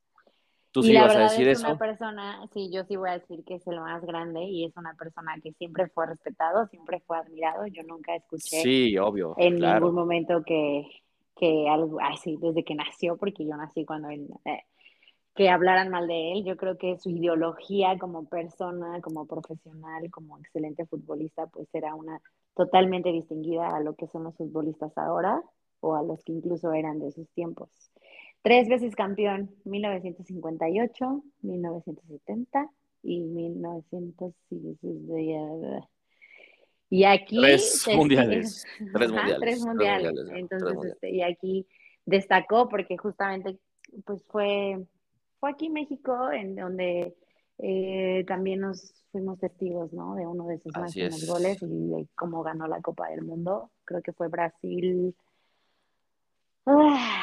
¿Tú sí vas a decir es eso? Una persona, sí, yo sí voy a decir que es el más grande y es una persona que siempre fue respetado, siempre fue admirado. Yo nunca escuché sí, obvio, en ningún momento que, que algo, ay, sí, desde que nació, porque yo nací cuando él, eh, que hablaran mal de él. Yo creo que su ideología como persona, como profesional, como excelente futbolista, pues era una totalmente distinguida a lo que son los futbolistas ahora o a los que incluso eran de sus tiempos. Tres veces campeón, 1958, 1970 y 1960. Y aquí... Tres mundiales. Tres mundiales. tres mundiales. Entonces, Este, y aquí destacó porque justamente pues fue, fue aquí México en donde eh, también nos fuimos testigos, ¿no? De uno de sus máximos goles y de cómo ganó la Copa del Mundo. Creo que fue Brasil. Ay,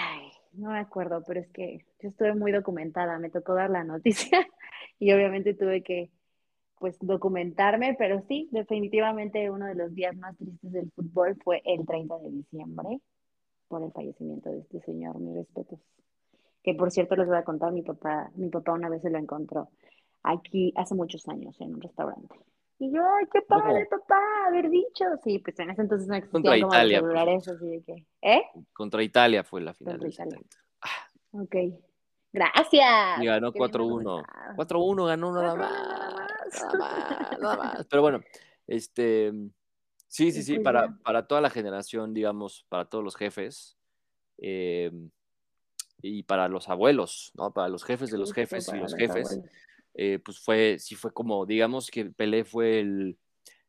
no me acuerdo, pero es que yo estuve muy documentada, me tocó dar la noticia y obviamente tuve que pues documentarme, pero sí, definitivamente uno de los días más tristes del fútbol fue el 30 de diciembre por el fallecimiento de este señor, mis respetos. Que por cierto les voy a contar, mi papá, mi papá una vez se lo encontró aquí hace muchos años en un restaurante. Y yo, ay, qué padre, papá, haber dicho. Sí, pues en ese entonces no existían Contra como Italia, los celulares, así de que, ¿eh? Contra Italia fue la final Contra Italia. Ah. Ok. Gracias. Y ganó 4-1. 4-1 ganó nada más. Nada más, nada más. Pero bueno, este, sí, sí, sí, pues para, para toda la generación, digamos, para todos los jefes, eh, y para los abuelos, ¿no? Para los jefes de los jefes y los jefes, eh, pues fue, sí fue como, digamos que Pelé fue el,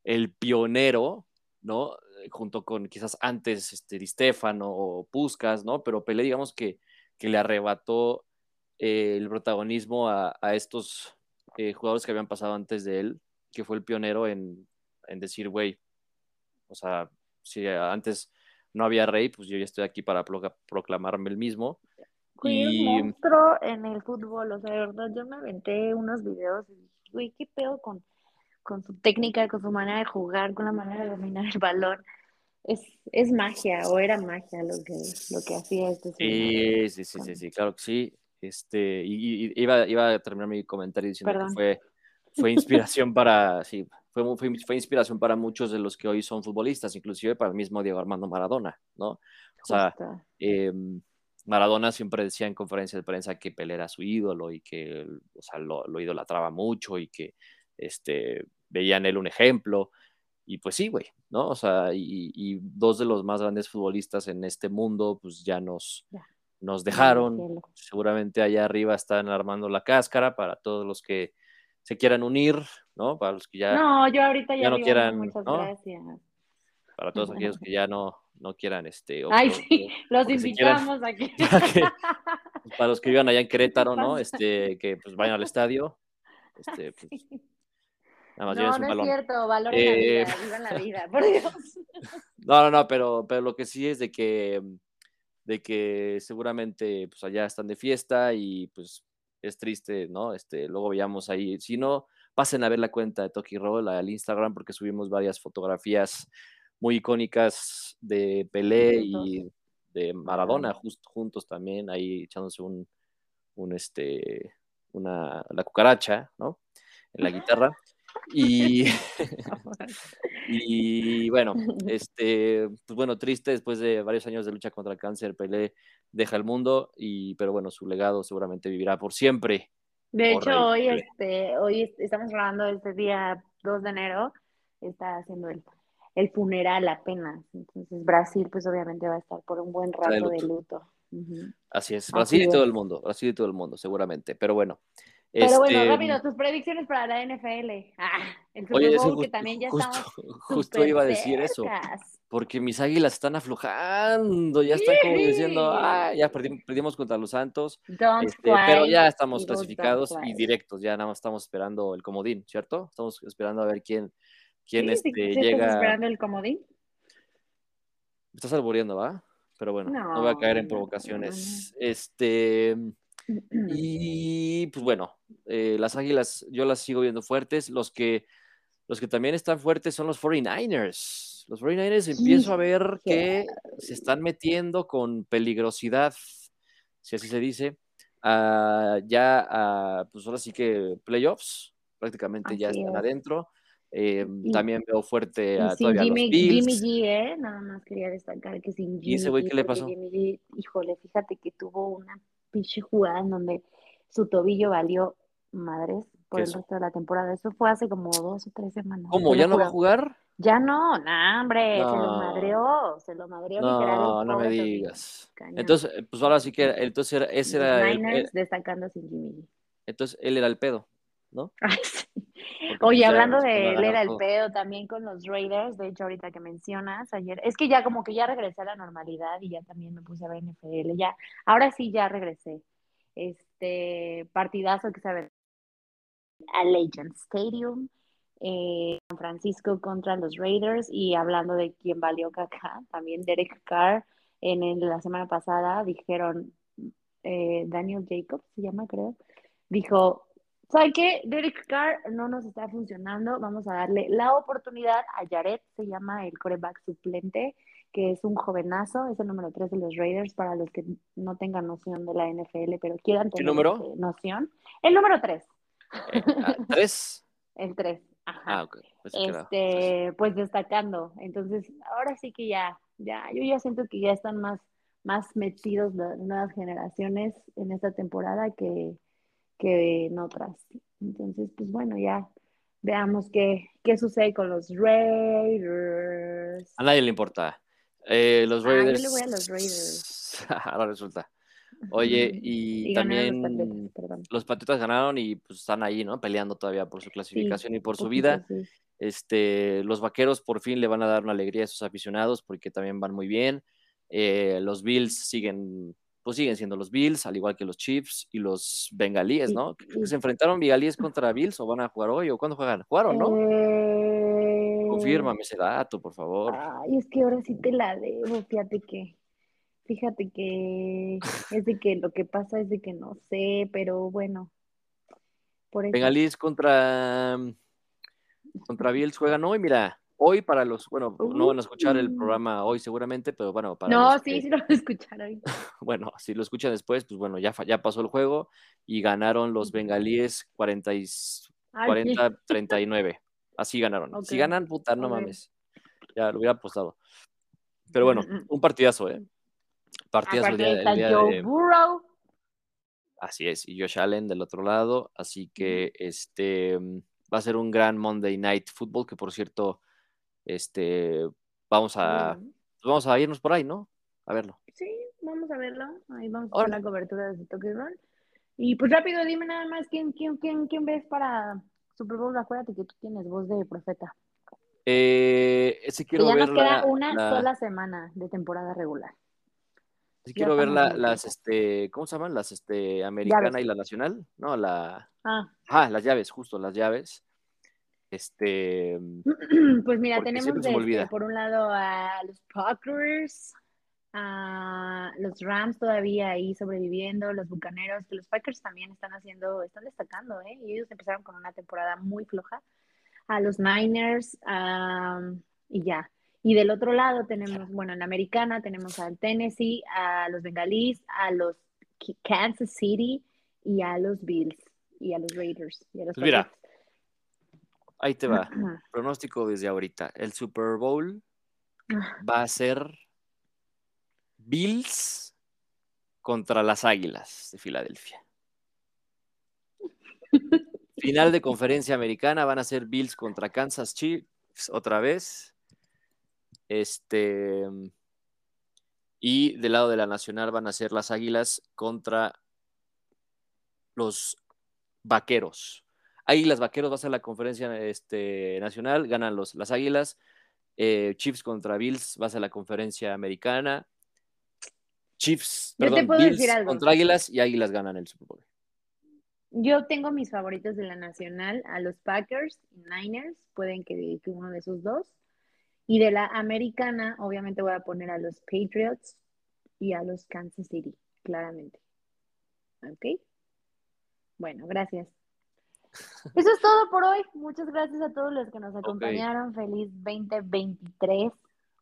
el pionero, ¿no? Junto con quizás antes este, Di o Puskas, ¿no? Pero Pelé, digamos que, que le arrebató eh, el protagonismo a, a estos eh, jugadores que habían pasado antes de él, que fue el pionero en, en decir, güey, o sea, si antes no había rey, pues yo ya estoy aquí para proclamarme el mismo y... un monstruo en el fútbol, o sea, de verdad, yo me aventé unos videos y dije, güey, qué pedo con, con su técnica, con su manera de jugar, con la manera de dominar el balón. Es, es magia, o era magia lo que, lo que hacía este sí, sí, sí, sí, sí, claro que sí. Este, y, iba, iba a terminar mi comentario diciendo que fue, fue inspiración para, sí, fue, fue, fue, inspiración para muchos de los que hoy son futbolistas, inclusive para el mismo Diego Armando Maradona, ¿no? O sea, eh, Maradona siempre decía en conferencias de prensa que Pelé era su ídolo y que o sea, lo, lo, idolatraba mucho y que este, veía en él un ejemplo. Y pues sí, güey, ¿no? O sea, y, y, dos de los más grandes futbolistas en este mundo, pues ya nos, nos dejaron. Seguramente allá arriba están armando la cáscara para todos los que se quieran unir, ¿no? Para los que ya, no, yo ahorita ya, no quieran. Muchas gracias. Para todos aquellos que ya no, no quieran este. Ay, sí, los invitamos aquí. Pues, para, los que vivan allá en Querétaro, ¿no? Este, que pues vayan al estadio. Este, pues, nada más no, no balón. es cierto, valoren la vida, eh, vivan la vida, por Dios. No, no, no, pero, pero lo que sí es de que, de que seguramente pues allá están de fiesta y pues es triste, ¿no? Este, luego veíamos ahí, si no, pasen a ver la cuenta de Toki Roll al Instagram porque subimos varias fotografías muy icónicas de Pelé y de Maradona, justo juntos también, ahí echándose un, un este, una, la cucaracha, ¿no? En la guitarra. Y, y bueno, este, pues bueno, triste después de varios años de lucha contra el cáncer, Pelé deja el mundo, y, pero bueno, su legado seguramente vivirá por siempre. De hecho, hoy, este, hoy estamos grabando este día 2 de enero, está haciendo el, el funeral apenas. Entonces Brasil pues obviamente va a estar por un buen rato de luto. Así es, Brasil y todo el mundo, Brasil y todo el mundo, seguramente. Pero bueno, pero bueno, este, rápido, tus predicciones para la NFL. Ah, el Super Bowl, que también ya justo, justo iba a decir eso. Porque mis águilas están aflojando, ya están como diciendo, ah, ya perdimos, contra los Santos. Este, pero ya estamos clasificados y directos, ya nada más estamos esperando el comodín, ¿cierto? Estamos esperando a ver quién, quién este, llega. ¿Estás esperando el comodín? Me estás albureando, ¿va? Pero bueno, no, voy a caer en provocaciones. Este. Y pues bueno, eh, las Águilas yo las sigo viendo fuertes. Los que, los que también están fuertes son los 49ers. Los 49ers empiezo a ver que se están metiendo con peligrosidad, si así se dice, ya pues ahora sí que playoffs, prácticamente ya están adentro. Eh, también veo fuerte a todavía Jimmy, los Bills. Jimmy G, ¿eh? Nada más quería destacar que sin Jimmy ¿Y ese güey qué le pasó? híjole, fíjate que tuvo una pinche jugada en donde su tobillo valió madres por el resto de la temporada. Eso fue hace como dos o tres semanas. ¿Cómo? ¿Ya no va a jugar? Ya no, no, hombre, se lo madreó, se lo madreó no. No, me digas. Entonces, pues ahora sí que, entonces ese era... Niners destacando sin Jimmy. Entonces, él era el pedo, ¿no? Oye, hablando de él era el pedo también con los Raiders, de hecho ahorita que mencionas ayer, es que ya como que ya regresé a la normalidad y ya también me puse a ver NFL, ya, ahora sí ya regresé. Este partidazo que se ve a Legend Stadium, eh, San Francisco contra los Raiders y hablando de quién valió caca, también Derek Carr en la semana pasada dijeron eh, Daniel Jacobs se llama creo, dijo ¿Sabe qué? Derek Carr no nos está funcionando. Vamos a darle la oportunidad a Jared, se llama el coreback suplente, que es un jovenazo, es el número 3 de los Raiders, para los que no tengan noción de la NFL, pero quieran tener número? noción. El número 3. Eh, ah, ¿Tres? el 3. Ajá. Ah, ok. este, pues destacando. Entonces, ahora sí que ya, ya, yo ya siento que ya están más, más metidos las nuevas generaciones en esta temporada que que en otras. Entonces, pues bueno, ya veamos qué, qué sucede con los Raiders. A nadie le importa. Eh, los Raiders. Ah, yo le voy a los Raiders. Ahora resulta. Oye, y, también los patriotas, ganaron y pues están ahí, ¿no? Peleando todavía por su clasificación y por su vida. Este, los vaqueros por fin le van a dar una alegría a sus aficionados porque también van muy bien. Eh, los Bills siguen pues siguen siendo los Bills, al igual que los Chiefs y los Bengalíes, ¿no? ¿Se enfrentaron Bengalíes contra Bills o van a jugar hoy o cuándo juegan? ¿Jugaron, no? Eh... Confírmame ese dato, por favor. Ay, es que ahora sí te la debo, fíjate que, fíjate que es de que lo que pasa es de que no sé, pero bueno. Por Bengalíes contra, contra Bills juegan hoy, mira, Hoy para los, bueno, no van a escuchar el programa hoy seguramente, pero bueno, para No, sí, sí lo van a escuchar hoy. bueno, si lo escuchan después, pues bueno, ya, ya pasó el juego y ganaron los bengalíes 40, 40 39. Así ganaron. Si ganan, puta, no mames. Ya lo hubiera apostado. Pero bueno, mm, mm. un partidazo, ¿eh? Partidazo el día, el día de... Así es, y Josh Allen del otro lado, así que este va a ser un gran Monday Night Football, que por cierto, este, vamos a, vamos a irnos por ahí, ¿no? A verlo. Sí, vamos a verlo. Ahí vamos a ver la cobertura de Tokyo Run. Y pues rápido, dime nada más quién, quién, quién, quién ves para Super Bowl. Acuérdate que tú tienes voz de profeta. Eh, ese quiero ya ver nos queda una sola semana de temporada regular. Sí quiero ver las, este, ¿cómo se llaman? Las, este, americana y la nacional, ¿no? La, ah. ah, las llaves, justo, las llaves. Este. Pues mira, tenemos por un lado a los Packers, a los Rams todavía ahí sobreviviendo, los Bucaneros, que los Packers también están haciendo, están destacando, ¿eh? Y ellos empezaron con una temporada muy floja. A los Niners, y ya. Y del otro lado tenemos, bueno, en la americana tenemos al Tennessee, a los Bengalís, a los Kansas City y a los Bills y a los Raiders. Y a los pues mira, ahí te va. Pronóstico desde ahorita. El Super Bowl va a ser Bills contra las Águilas de Filadelfia. Final de conferencia americana van a ser Bills contra Kansas Chiefs otra vez. Este y del lado de la nacional van a ser las Águilas contra los Vaqueros. Águilas Vaqueros va a ser la conferencia este, nacional, ganan los, las Águilas. Eh, Chiefs contra Bills va a ser la conferencia americana. Chiefs, perdón, Bills contra Águilas y Águilas ganan el Super Bowl. Yo tengo mis favoritos de la nacional, a los Packers y Niners, pueden que, que uno de esos dos. Y de la americana, obviamente voy a poner a los Patriots y a los Kansas City, claramente. ¿Ok? Bueno, gracias. Eso es todo por hoy. Muchas gracias a todos los que nos acompañaron. Feliz 2023.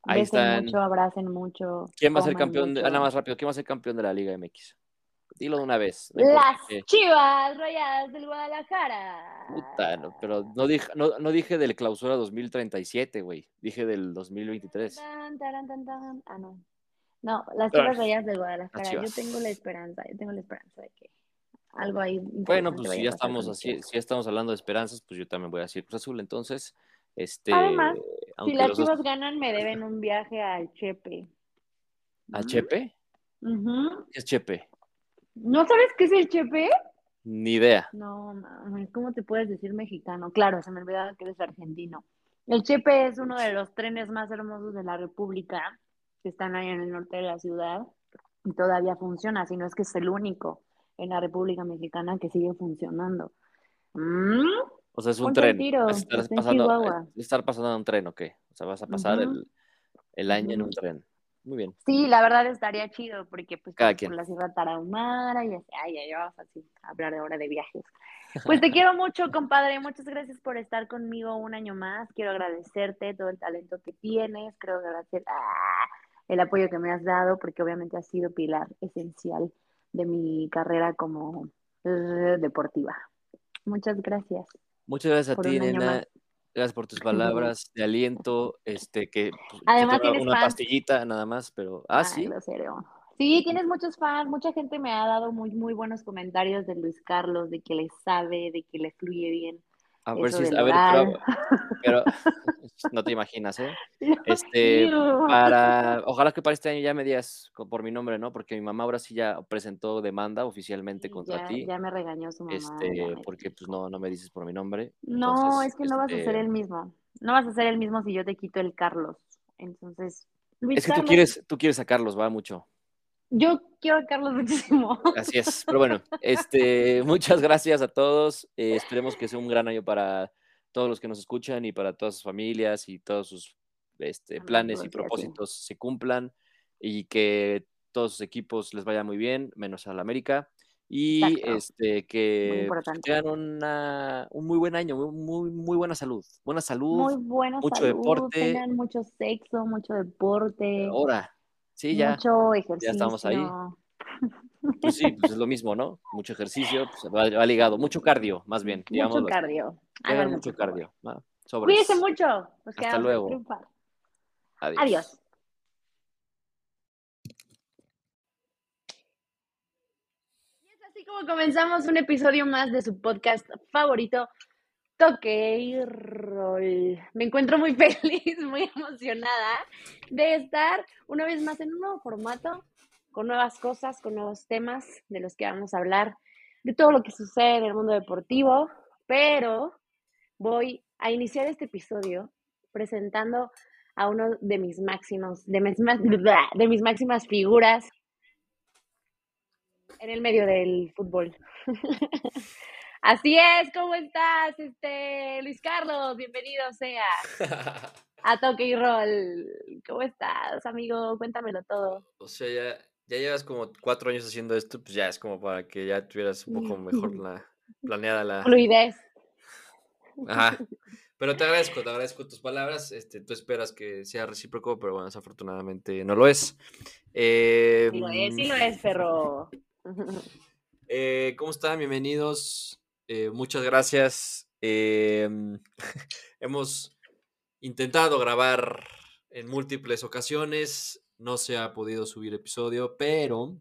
Ahí Besen mucho, abracen mucho. ¿Quién va a ser campeón? De, nada más rápido, ¿quién va a ser campeón de la Liga MX? Dilo de una vez. Las Chivas Rayadas del Guadalajara. Puta, no, pero no dije, no, no dije del clausura 2037, güey. Dije del 2023. ah, no. No, las Chivas Rayadas del Guadalajara. Yo tengo la esperanza, yo tengo la esperanza de que algo ahí. Bueno, pues si ya estamos así, si ya estamos hablando de esperanzas, pues yo también voy a decir Cruz Azul. Entonces, este. Además, si las Chivas ganan, me deben un viaje al Chepe. ¿Al Chepe? ¿Qué es Chepe? ¿No sabes qué es el Chepe? Ni idea. No, ¿cómo te puedes decir mexicano? Claro, se me olvidaba que eres argentino. El Chepe es uno de los trenes más hermosos de la República, que están ahí en el norte de la ciudad, y todavía funciona, si no es que es el único en la República Mexicana que sigue funcionando. Mm, o sea, es un tren. estar, pasando, estar pasando en un tren, ¿o qué? O sea, vas a pasar el, año en un tren. Muy bien. Sí, la verdad estaría chido porque pues Cada por la Sierra Tarahumara y así, ay, ya vamos así a hablar ahora de viajes. Pues te quiero mucho, compadre. Muchas gracias por estar conmigo un año más. Quiero agradecerte todo el talento que tienes. Quiero agradecer ah, el apoyo que me has dado porque obviamente has sido pilar esencial de mi carrera como deportiva. Muchas gracias. Muchas gracias a ti, Nena. Gracias por tus palabras de aliento, este que pues, además tienes una pastillita nada más, pero ah sí. Sí, tienes muchos fans, mucha gente me ha dado muy muy buenos comentarios de Luis Carlos, de que le sabe, de que le fluye bien. A ver si, a ver, pero, no te imaginas, ¿eh? Este, para, ojalá que para este año ya me digas por mi nombre, ¿no? Porque mi mamá ahora sí ya presentó demanda oficialmente contra ti. Ya me regañó su mamá. Este, porque pues no, no me dices por mi nombre. No, es que no vas a ser este el mismo. No vas a ser el mismo si yo te quito el Carlos. Entonces, es que tú quieres, tú quieres a Carlos, va mucho. Yo quiero a Carlos muchísimo. Así es, pero bueno, este, muchas gracias a todos. Eh, esperemos que sea un gran año para todos los que nos escuchan y para todas sus familias y todos sus este, planes y propósitos se cumplan y que todos sus equipos les vaya muy bien, menos al América. Y este que tengan una, un muy buen año, muy, muy buena salud. Buena salud, muy buena mucho deporte. Tengan mucho sexo, mucho deporte. Ahora, Sí, ya. Mucho ejercicio. Ya estamos ahí. Pues sí, pues es lo mismo, ¿no? Mucho ejercicio, pues va, ligado. Mucho cardio, más bien. Mucho cardio. Hagan mucho cardio. Cuídense mucho. Hasta luego. Adiós. Adiós. Y es así como comenzamos un episodio más de su podcast favorito, toque y rol. Me encuentro muy feliz, muy emocionada de estar una vez más en un nuevo formato, con nuevas cosas, con nuevos temas de los que vamos a hablar, de todo lo que sucede en el mundo deportivo, pero voy a iniciar este episodio presentando a uno de mis máximos, de mis, de mis máximas figuras en el medio del fútbol. Así es, ¿cómo estás, este Luis Carlos? Bienvenido sea a Toque y Roll. ¿Cómo estás, amigo? Cuéntamelo todo. O sea, ya, ya llevas como cuatro años haciendo esto, pues ya es como para que ya tuvieras un poco mejor la planeada la fluidez. Ajá. Pero te agradezco, te agradezco tus palabras. Este, tú esperas que sea recíproco, pero bueno, desafortunadamente no lo es. sí lo es, sí lo em, es, perro. Eh, ¿Cómo están? Bienvenidos. Eh, muchas gracias Em, hemos intentado grabar en múltiples ocasiones, no se ha podido subir episodio, pero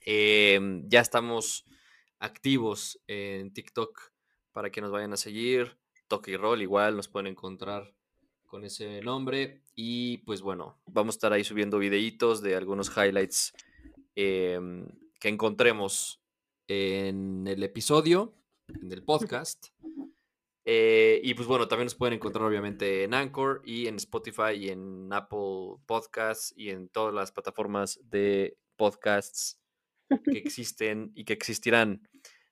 em, ya estamos activos en TikTok para que nos vayan a seguir. Toque y Roll igual nos pueden encontrar con ese nombre. Y pues bueno, vamos a estar ahí subiendo videitos de algunos highlights em, que encontremos en el episodio, en el podcast. Eh, y pues bueno, también nos pueden encontrar obviamente en Anchor y en Spotify y en Apple Podcasts y en todas las plataformas de podcasts que existen y que existirán.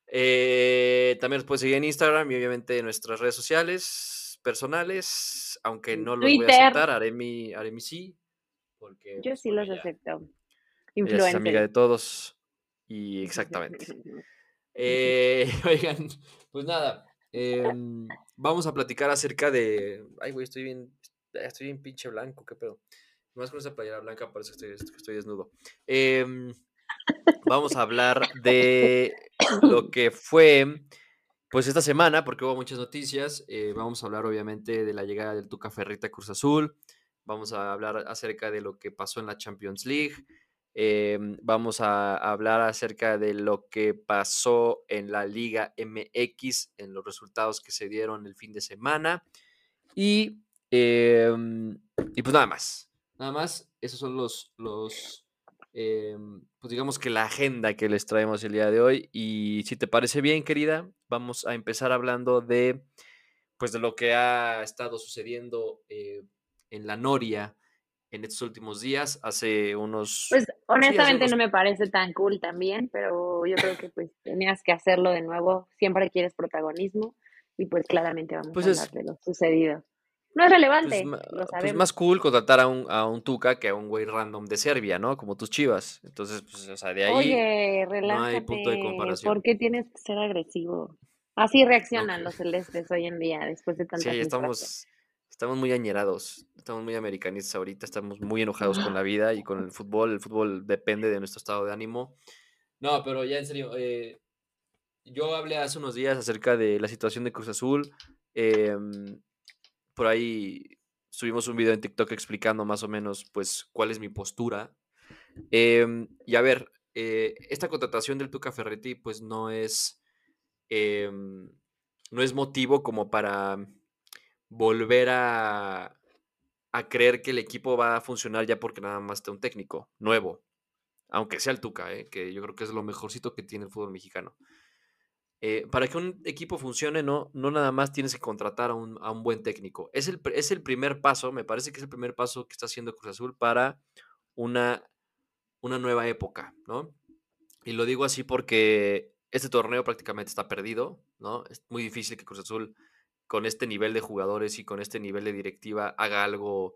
Eh, también nos pueden seguir en Instagram y obviamente en nuestras redes sociales personales, aunque no los voy a aceptar, haré mi, haré mi sí. Porque, Yo pues, sí los acepto. Es amiga de todos y exactamente. Eh, oigan, pues nada, Em, vamos a platicar acerca de. Ay, güey, estoy bien. Estoy bien pinche blanco, qué pedo. Más con esa playera blanca parece que estoy, estoy desnudo. Em, vamos a hablar de lo que fue, pues esta semana, porque hubo muchas noticias. Eh, vamos a hablar, obviamente, de la llegada del Tuca Ferrita Cruz Azul. Vamos a hablar acerca de lo que pasó en la Champions League. Em, vamos a hablar acerca de lo que pasó en la Liga MX, en los resultados que se dieron el fin de semana. Y, em, y pues nada más. Nada más, esos son los, los em, pues digamos que la agenda que les traemos el día de hoy. Y si te parece bien, querida, vamos a empezar hablando de, pues de lo que ha estado sucediendo eh, en la Noria en estos últimos días, hace unos... Pues honestamente no me parece tan cool también, pero yo creo que pues tenías que hacerlo de nuevo, siempre quieres protagonismo y pues claramente vamos pues a hablar de lo sucedido. No es pues relevante, lo pues sabemos. Es más cool contratar a un, a un Tuca que a un güey random de Serbia, ¿no? Como tus chivas. Entonces, pues, o sea, de ahí Oye, no hay punto de comparación. ¿Por qué tienes que ser agresivo? Así reaccionan los celestes hoy en día, después de tantas Sí, estamos, estamos muy añerados, estamos muy americanistas ahorita, estamos muy enojados con la vida y con el fútbol. El fútbol depende de nuestro estado de ánimo. No, pero ya en serio, eh, yo hablé hace unos días acerca de la situación de Cruz Azul. Em, por ahí subimos un video en TikTok explicando más o menos, pues, cuál es mi postura. Em, y a ver, eh, esta contratación del Tuca Ferretti, pues, no es, em, no es motivo como para volver a, a creer que el equipo va a funcionar ya porque nada más está un técnico nuevo, aunque sea el Tuca, ¿eh? que yo creo que es lo mejorcito que tiene el fútbol mexicano. Eh, para que un equipo funcione, no, no nada más tienes que contratar a un, a un buen técnico. Es el, es el, primer paso, me parece que es el primer paso que está haciendo Cruz Azul para una, una nueva época, ¿no? Y lo digo así porque este torneo prácticamente está perdido, ¿no? Es muy difícil que Cruz Azul con este nivel de jugadores y con este nivel de directiva haga algo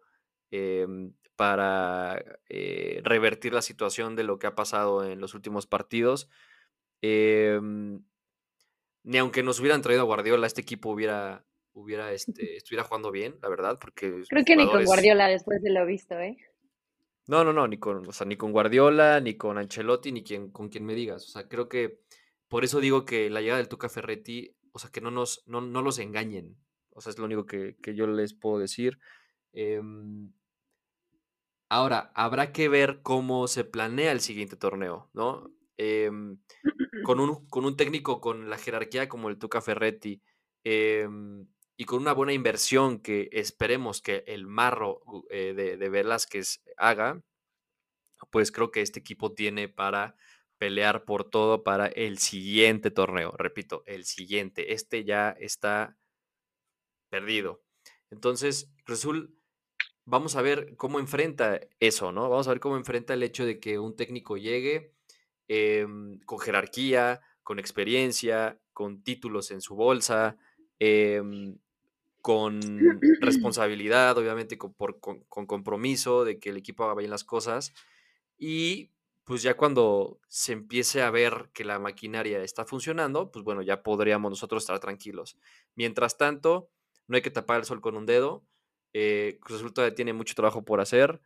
em, para eh, revertir la situación de lo que ha pasado en los últimos partidos. Em, ni aunque nos hubieran traído a Guardiola, este equipo hubiera, hubiera este, estuviera jugando bien, la verdad, porque... Creo que ni con Guardiola después de lo visto, ¿eh? No, no, no, ni con, ni con Guardiola, ni con Ancelotti, ni quien, con quien me digas. O sea, creo que por eso digo que la llegada del Tuca Ferretti o sea, que no, nos, no, los engañen. O sea, es lo único que, yo les puedo decir. Em, ahora, habrá que ver cómo se planea el siguiente torneo, ¿no? Em, con, un, con, un, técnico con la jerarquía como el Tuca Ferretti em, y con una buena inversión que esperemos que el Marro eh, de, de Velázquez haga, pues creo que este equipo tiene para pelear por todo para el siguiente torneo. Repito, el siguiente. Este ya está perdido. Entonces, Rezul, vamos a ver cómo enfrenta eso, ¿no? Vamos a ver cómo enfrenta el hecho de que un técnico llegue em, con jerarquía, con experiencia, con títulos en su bolsa, em, con responsabilidad, obviamente con, con, compromiso de que el equipo haga bien las cosas. Y pues ya cuando se empiece a ver que la maquinaria está funcionando, pues bueno, ya podríamos nosotros estar tranquilos. Mientras tanto, no hay que tapar el sol con un dedo. Eh, Cruz Azul tiene mucho trabajo por hacer.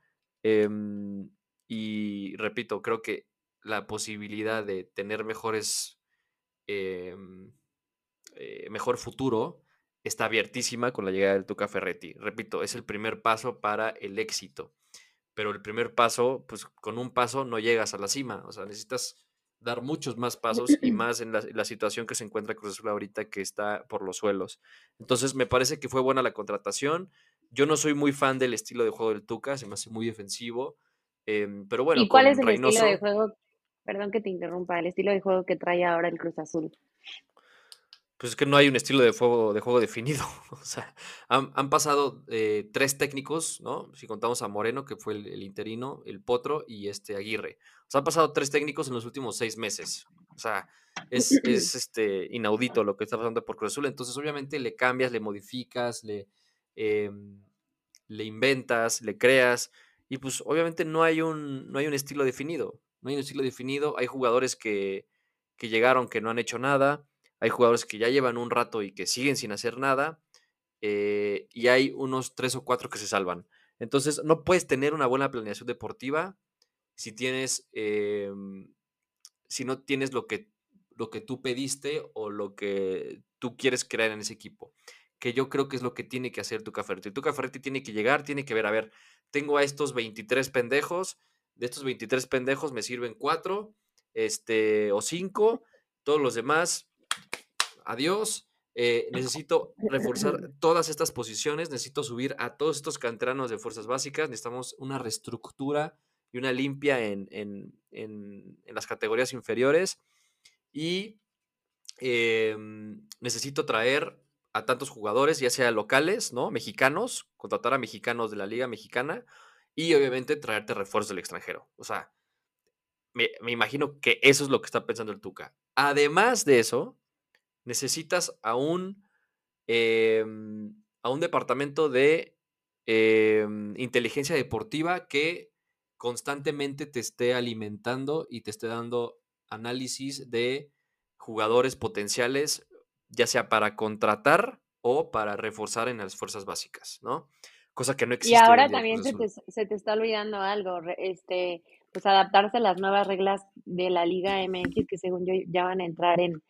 Em, y repito, creo que la posibilidad de tener mejores em, eh, mejor futuro está abiertísima con la llegada del Tuca Ferretti. Repito, es el primer paso para el éxito, pero el primer paso, pues con un paso no llegas a la cima, o sea, necesitas dar muchos más pasos y más en la, situación que se encuentra Cruz Azul ahorita que está por los suelos. Entonces, me parece que fue buena la contratación. Yo no soy muy fan del estilo de juego del Tuca, se me hace muy defensivo, em, pero bueno. ¿Y cuál es el estilo de juego? Perdón que te interrumpa, el estilo de juego que trae ahora el Cruz Azul pues es que no hay un estilo de juego, de juego definido. O sea, han, pasado eh, tres técnicos, ¿no? Si contamos a Moreno, que fue el, interino, el Potro y este Aguirre. O sea, han pasado tres técnicos en los últimos seis meses. O sea, es, este, inaudito lo que está pasando por Cruz Azul. Entonces, obviamente, le cambias, le modificas, le, em, le inventas, le creas. Y pues, obviamente, no hay, un, no hay un estilo definido. No hay un estilo definido. Hay jugadores que, que llegaron que no han hecho nada hay jugadores que ya llevan un rato y que siguen sin hacer nada, eh, y hay unos tres o cuatro que se salvan. Entonces, no puedes tener una buena planeación deportiva si tienes, em, si no tienes lo que, lo que tú pediste o lo que tú quieres crear en ese equipo. Que yo creo que es lo que tiene que hacer tu Ferretti. Tu Ferretti tiene que llegar, tiene que ver, a ver, tengo a estos 23 pendejos, de estos 23 pendejos me sirven cuatro, este, o cinco, todos los demás adiós. Eh, necesito reforzar todas estas posiciones, necesito subir a todos estos canteranos de fuerzas básicas, necesitamos una reestructura y una limpia en, las categorías inferiores y em, necesito traer a tantos jugadores, ya sea locales, ¿no? Mexicanos, contratar a mexicanos de la Liga Mexicana y obviamente traerte refuerzos del extranjero. O sea, me, me imagino que eso es lo que está pensando el Tuca. Además de eso, necesitas a un, em, a un departamento de em, inteligencia deportiva que constantemente te esté alimentando y te esté dando análisis de jugadores potenciales, ya sea para contratar o para reforzar en las fuerzas básicas, ¿no? Cosa que no existe. Y ahora también se te, se te, está olvidando algo, este, pues adaptarse a las nuevas reglas de la Liga MX que según yo ya van a entrar en,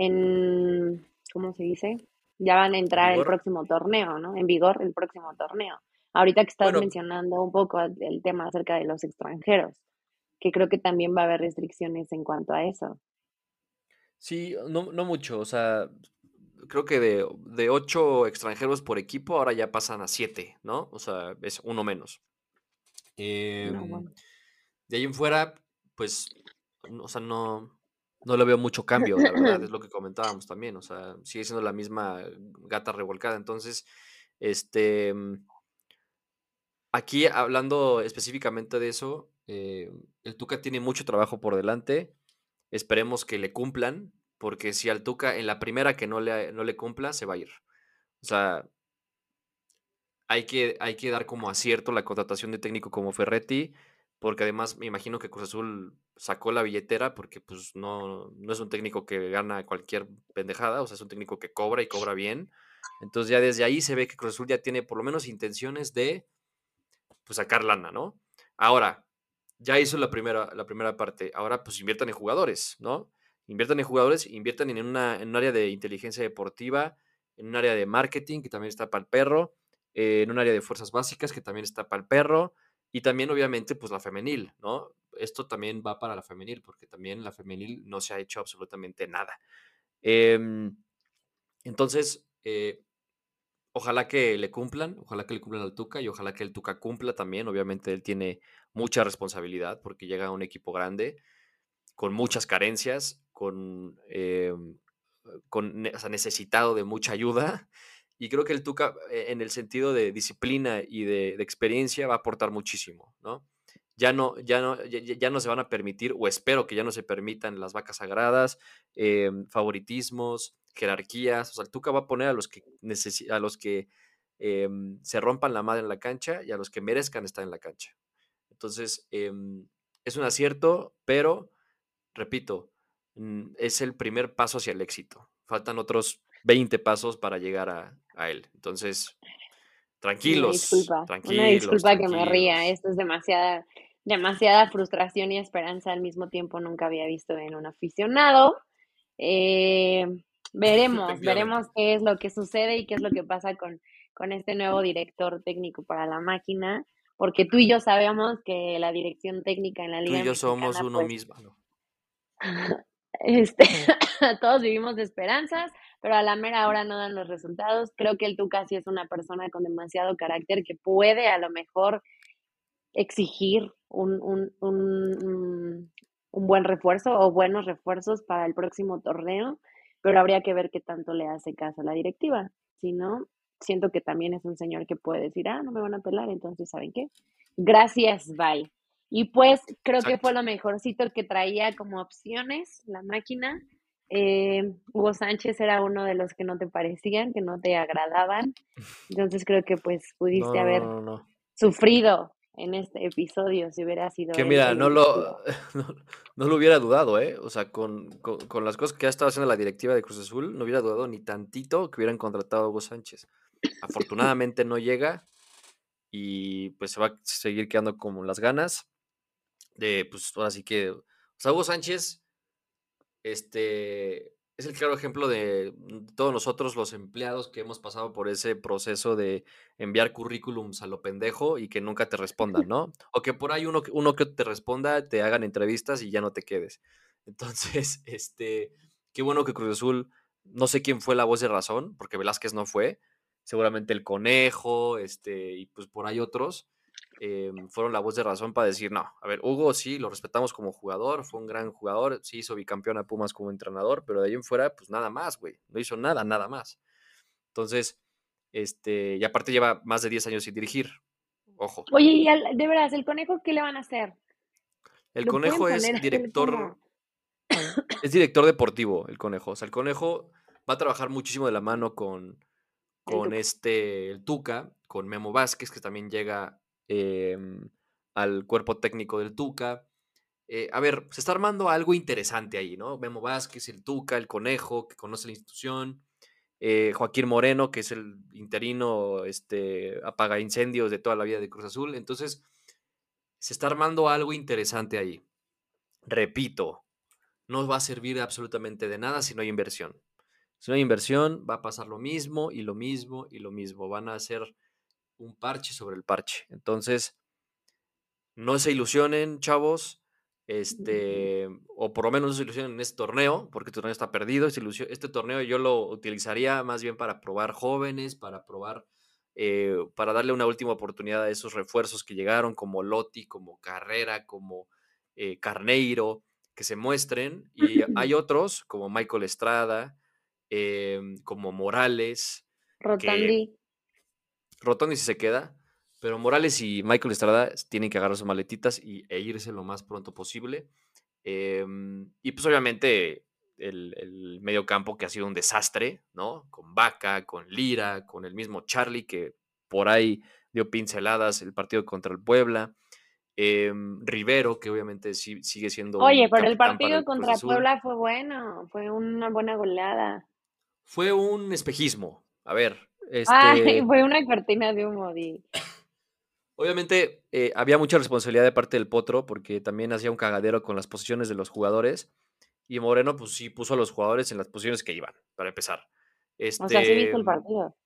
en, ¿cómo se dice? Ya van a entrar el próximo torneo, ¿no? En vigor el próximo torneo. Ahorita que estás mencionando un poco el tema acerca de los extranjeros, que creo que también va a haber restricciones en cuanto a eso. Sí, no, no mucho, o sea, creo que de, de, ocho extranjeros por equipo ahora ya pasan a siete, ¿no? O sea, es uno menos. Em, de ahí en fuera, pues, o sea, no, no le veo mucho cambio, la verdad, es lo que comentábamos también, o sea, sigue siendo la misma gata revolcada. Entonces, este, mm, aquí hablando específicamente de eso, eh, el Tuca tiene mucho trabajo por delante, esperemos que le cumplan, porque si al Tuca en la primera que no le, no le cumpla, se va a ir. O sea, hay que, hay que dar como acierto la contratación de técnico como Ferretti, porque además me imagino que Cruz Azul sacó la billetera porque pues no, no es un técnico que gana cualquier pendejada, o sea, es un técnico que cobra y cobra bien. Entonces ya desde ahí se ve que Cruz Azul ya tiene por lo menos intenciones de pues sacar lana, ¿no? Ahora, ya hizo la primera, la primera parte, ahora pues inviertan en jugadores, ¿no? Inviertan en jugadores, inviertan en, una, en un área de inteligencia deportiva, en un área de marketing que también está para el perro, eh, en un área de fuerzas básicas que también está para el perro, y también, obviamente, pues la femenil, ¿no? Esto también va para la femenil, porque también la femenil no se ha hecho absolutamente nada. Em, entonces, eh, ojalá que le cumplan, ojalá que le cumplan al Tuca y ojalá que el Tuca cumpla también. Obviamente, él tiene mucha responsabilidad porque llega a un equipo grande, con muchas carencias, con, em, con necesitado de mucha ayuda. Y creo que el Tuca, eh, en el sentido de disciplina y de, experiencia, va a aportar muchísimo, ¿no? Ya no, ya, no, ya, no se van a permitir, o espero que ya no se permitan las vacas sagradas, em, favoritismos, jerarquías. O sea, el Tuca va a poner a los que, a los que em, se rompan la madre en la cancha y a los que merezcan estar en la cancha. Entonces, es un acierto, pero, repito, mm, es el primer paso hacia el éxito. Faltan otros 20 pasos para llegar a, él. Entonces, tranquilos. Una disculpa, una disculpa que me ría. Esto es demasiada, demasiada frustración y esperanza al mismo tiempo. Nunca había visto en un aficionado. Eh, Veremos, veremos qué es lo que sucede y qué es lo que pasa con, con este nuevo director técnico para la máquina, porque tú y yo sabemos que la dirección técnica en la liga. Tú y yo somos uno pues, mismo. Este, todos vivimos de esperanzas, pero a la mera hora no dan los resultados. Creo que el Tuca sí es una persona con demasiado carácter que puede a lo mejor exigir un, un, un, un buen refuerzo o buenos refuerzos para el próximo torneo, pero habría que ver qué tanto le hace caso a la directiva. Si no, siento que también es un señor que puede decir, ah, no me van a pelar, entonces, ¿saben qué? Gracias, bye. Y pues creo que fue lo mejorcito que traía como opciones la máquina. Eh, Hugo Sánchez era uno de los que no te parecían, que no te agradaban. Entonces creo que pues pudiste haber sufrido en este episodio si hubiera sido... Que mira, no lo, no, lo hubiera dudado, ¿eh? O sea, con, con, las cosas que ha estado haciendo la directiva de Cruz Azul, no hubiera dudado ni tantito que hubieran contratado a Hugo Sánchez. Afortunadamente no llega y pues se va a seguir quedando como las ganas de, pues ahora sí que, o sea, Hugo Sánchez, este, es el claro ejemplo de todos nosotros los empleados que hemos pasado por ese proceso de enviar currículums a lo pendejo y que nunca te respondan, ¿no? O que por ahí uno, uno que te responda, te hagan entrevistas y ya no te quedes. Entonces, este, qué bueno que Cruz Azul, no sé quién fue la voz de razón, porque Velázquez no fue, seguramente el conejo, este, y pues por ahí otros, Em, fueron la voz de razón para decir, no, a ver, Hugo sí, lo respetamos como jugador, fue un gran jugador, sí hizo bicampeón a Pumas como entrenador, pero de ahí en fuera, pues nada más, güey, no hizo nada, nada más. Entonces, este, y aparte lleva más de 10 años sin dirigir, ojo. Oye, y de veras, ¿el conejo qué le van a hacer? El conejo es director, es director deportivo, el conejo, o sea, el conejo va a trabajar muchísimo de la mano con, con este, el Tuca, con Memo Vázquez, que también llega Em, al cuerpo técnico del Tuca. Eh, a ver, se está armando algo interesante ahí, ¿no? Memo Vázquez, el Tuca, el Conejo, que conoce la institución, eh, Joaquín Moreno, que es el interino, este, apaga incendios de toda la vida de Cruz Azul. Entonces, se está armando algo interesante ahí. Repito, no va a servir absolutamente de nada si no hay inversión. Si no hay inversión, va a pasar lo mismo y lo mismo y lo mismo. Van a ser un parche sobre el parche. Entonces, no se ilusionen, chavos, este, o por lo menos no se ilusionen en este torneo, porque este torneo está perdido. Este, torneo yo lo utilizaría más bien para probar jóvenes, para probar, eh, para darle una última oportunidad a esos refuerzos que llegaron, como Lotti, como Carrera, como eh, Carneiro, que se muestren. Y hay otros, como Michael Estrada, em, como Morales. Rotandi. Rotondi si se queda, pero Morales y Michael Estrada tienen que agarrar sus maletitas y, e irse lo más pronto posible. Em, y pues obviamente el, el, medio campo que ha sido un desastre, ¿no? Con Vaca, con Lira, con el mismo Charlie que por ahí dio pinceladas el partido contra el Puebla. Em, Rivero, que obviamente sí, sigue siendo. Oye, pero el partido contra Puebla fue bueno, fue una buena goleada. Fue un espejismo. A ver, este, fue una cortina de humo. Obviamente eh, había mucha responsabilidad de parte del Potro porque también hacía un cagadero con las posiciones de los jugadores y Moreno pues sí puso a los jugadores en las posiciones que iban, para empezar. Este, o sea, sí viste el partido.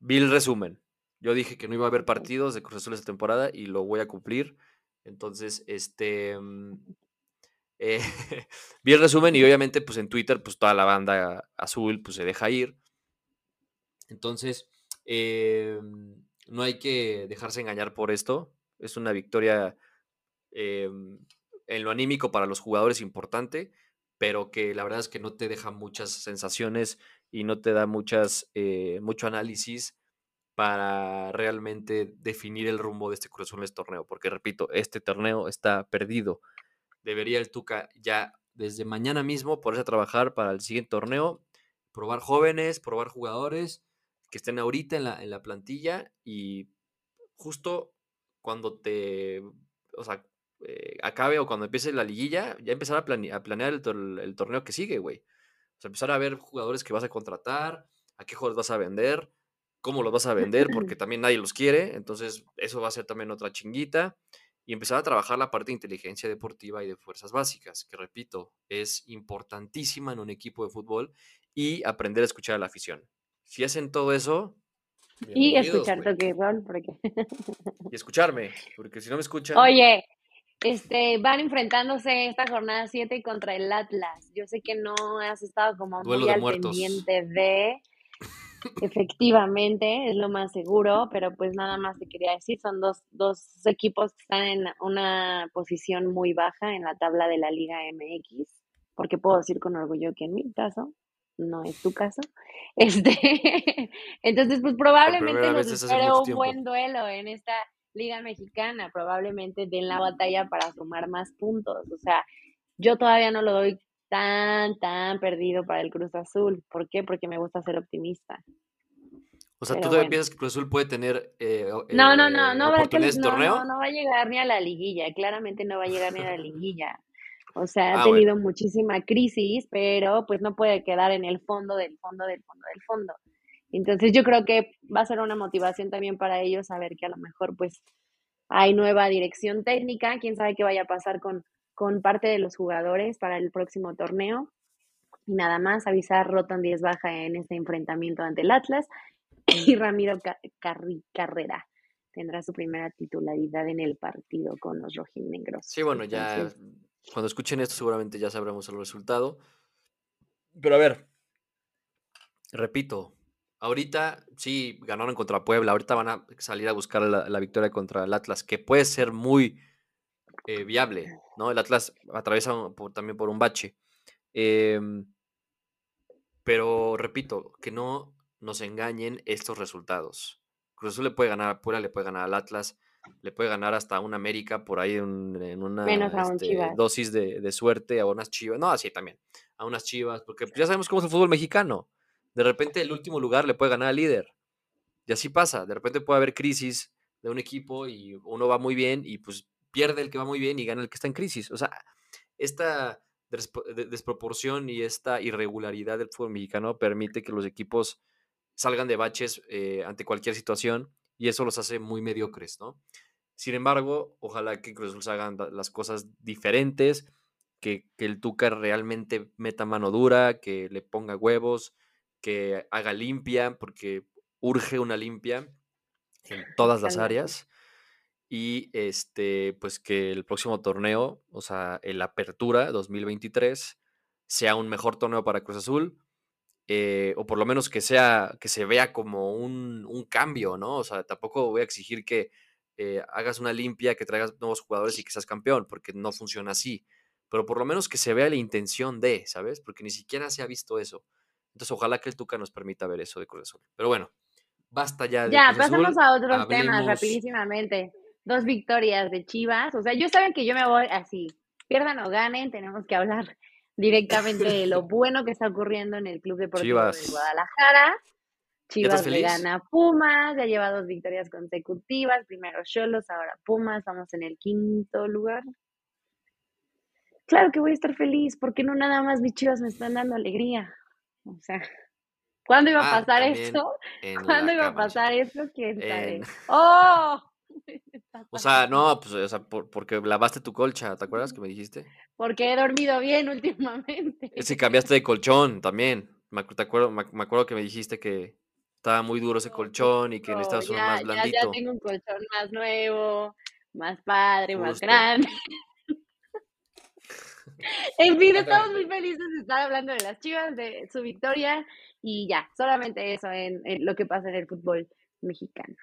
Vi el resumen. Yo dije que no iba a haber partidos de Cruz Azul esta temporada y lo voy a cumplir. Entonces, este... Mm, eh, vi el resumen y obviamente pues en Twitter pues toda la banda azul pues se deja ir. Entonces, em, no hay que dejarse engañar por esto. Es una victoria em, en lo anímico para los jugadores importante, pero que la verdad es que no te deja muchas sensaciones y no te da muchas, eh, mucho análisis para realmente definir el rumbo de este Cruz este torneo. Porque repito, este torneo está perdido. Debería el Tuca ya desde mañana mismo ponerse a trabajar para el siguiente torneo, probar jóvenes, probar jugadores que estén ahorita en la, en la plantilla y justo cuando te, o sea, eh, acabe o cuando empiece la liguilla, ya empezar a, a planear el, torneo que sigue, güey. O sea, empezar a ver jugadores que vas a contratar, a qué jugadores vas a vender, cómo los vas a vender, porque también nadie los quiere, entonces eso va a ser también otra chinguita. y empezar a trabajar la parte de inteligencia deportiva y de fuerzas básicas, que repito, es importantísima en un equipo de fútbol y aprender a escuchar a la afición. Si hacen todo eso... Y escuchar toque rol, porque... Y escucharme, porque si no me escuchan... Oye, este, van enfrentándose esta jornada 7 contra el Atlas. Yo sé que no has estado como muy al pendiente de Efectivamente, es lo más seguro, pero pues nada más te quería decir, son dos, dos equipos que están en una posición muy baja en la tabla de la Liga MX, porque puedo decir con orgullo que en mi caso, no es tu caso, este, entonces pues probablemente nos espere un buen duelo en esta Liga Mexicana, probablemente den la batalla para sumar más puntos, o sea, yo todavía no lo doy tan, tan perdido para el Cruz Azul. ¿Por qué? Porque me gusta ser optimista. O sea, ¿tú todavía piensas que Cruz Azul puede tener eh, no, no, no, no, va torneo? No, va a llegar ni a la liguilla, claramente no va a llegar ni a la liguilla. O sea, ha ah, tenido muchísima crisis, pero pues no puede quedar en el fondo del fondo del fondo del fondo. Entonces yo creo que va a ser una motivación también para ellos saber que a lo mejor pues hay nueva dirección técnica, quién sabe qué vaya a pasar con, con parte de los jugadores para el próximo torneo. Y nada más avisar Roton 10 baja en este enfrentamiento ante el Atlas y Ramiro Carrera tendrá su primera titularidad en el partido con los rojinegros. Sí, bueno, ya cuando escuchen esto seguramente ya sabremos el resultado. Pero a ver, repito, ahorita sí ganaron contra Puebla, ahorita van a salir a buscar la victoria contra el Atlas, que puede ser muy eh, viable, ¿no? El Atlas atraviesa también por un bache. Em, pero repito, que no nos engañen estos resultados. Cruz Azul le puede ganar a Pura, le puede ganar al Atlas, le puede ganar hasta un América por ahí en, una este, dosis de, suerte, a unas chivas. No, así también, a unas chivas, porque ya sabemos cómo es el fútbol mexicano. De repente el último lugar le puede ganar al líder. Y así pasa. De repente puede haber crisis de un equipo y uno va muy bien y pues pierde el que va muy bien y gana el que está en crisis. O sea, esta desproporción y esta irregularidad del fútbol mexicano permite que los equipos salgan de baches eh, ante cualquier situación y eso los hace muy mediocres, ¿no? Sin embargo, ojalá que Cruz Azul hagan las cosas diferentes, que, que, el Tuca realmente meta mano dura, que le ponga huevos, que haga limpia, porque urge una limpia en todas las áreas. Y este, pues que el próximo torneo, o sea, el Apertura 2023, sea un mejor torneo para Cruz Azul, eh, o por lo menos que sea, que se vea como un, cambio, ¿no? O sea, tampoco voy a exigir que eh, hagas una limpia, que traigas nuevos jugadores y que seas campeón, porque no funciona así, pero por lo menos que se vea la intención de, ¿sabes? Porque ni siquiera se ha visto eso. Entonces, ojalá que el Tuca nos permita ver eso de Cruz Azul. Pero bueno, basta ya de Ya, pasamos a otros temas rapidísimamente dos victorias de Chivas. O sea, yo saben que yo me voy así, pierdan o ganen, tenemos que hablar directamente de lo bueno que está ocurriendo en el Club Deportivo de Guadalajara. Chivas le gana Pumas, ya lleva dos victorias consecutivas, primero Cholos, ahora Pumas, vamos en el quinto lugar. Claro que voy a estar feliz, porque no nada más mis Chivas me están dando alegría. O sea, ¿cuándo iba a ah, pasar esto? ¿Cuándo iba a pasar esto? ¿Quién sabe? ¡Oh! O sea, no, pues, o sea, porque lavaste tu colcha, ¿te acuerdas que me dijiste? Porque he dormido bien últimamente. Si cambiaste de colchón también. Me, te acuerdo, me, acuerdo que me dijiste que estaba muy duro ese colchón y que necesitabas uno más blandito. Ya, tengo un colchón más nuevo, más padre, más grande. en fin, estamos muy felices de estar hablando de las chivas, de su victoria y ya, solamente eso en lo que pasa en el fútbol mexicano.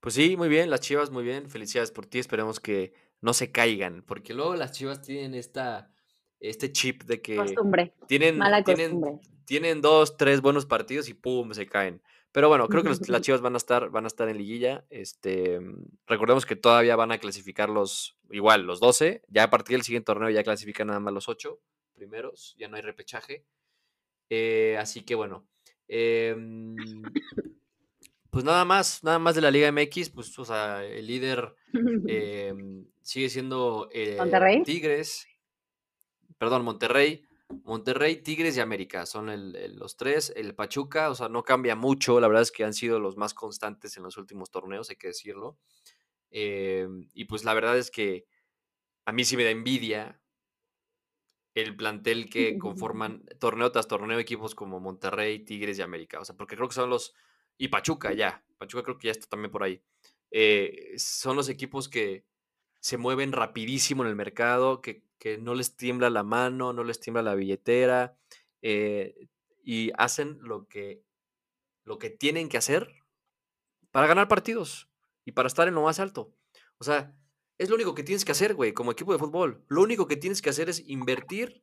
Pues sí, muy bien, las Chivas, muy bien. Felicidades por ti. Esperemos que no se caigan, porque luego las Chivas tienen esta, este chip de que costumbre. tienen, tienen, tienen dos, tres buenos partidos y pum, se caen. Pero bueno, creo que las Chivas van a estar, van a estar en liguilla. Este, recordemos que todavía van a clasificar los, igual, los 12. Ya a partir del siguiente torneo ya clasifican nada más los 8 primeros. Ya no hay repechaje. Eh, así que bueno. Eh, pues nada más, nada más de la Liga MX, pues, o sea, el líder em, sigue siendo eh, Tigres, perdón, Monterrey, Monterrey, Tigres y América, son los tres, el Pachuca, o sea, no cambia mucho, la verdad es que han sido los más constantes en los últimos torneos, hay que decirlo. Eh, y pues la verdad es que a mí sí me da envidia el plantel que conforman torneo tras torneo equipos como Monterrey, Tigres y América. O sea, porque creo que son los... Y Pachuca ya. Pachuca creo que ya está también por ahí. Eh, son los equipos que se mueven rapidísimo en el mercado, que, no les tiembla la mano, no les tiembla la billetera, eh, y hacen lo que, lo que tienen que hacer para ganar partidos y para estar en lo más alto. O sea, es lo único que tienes que hacer, güey, como equipo de fútbol. Lo único que tienes que hacer es invertir,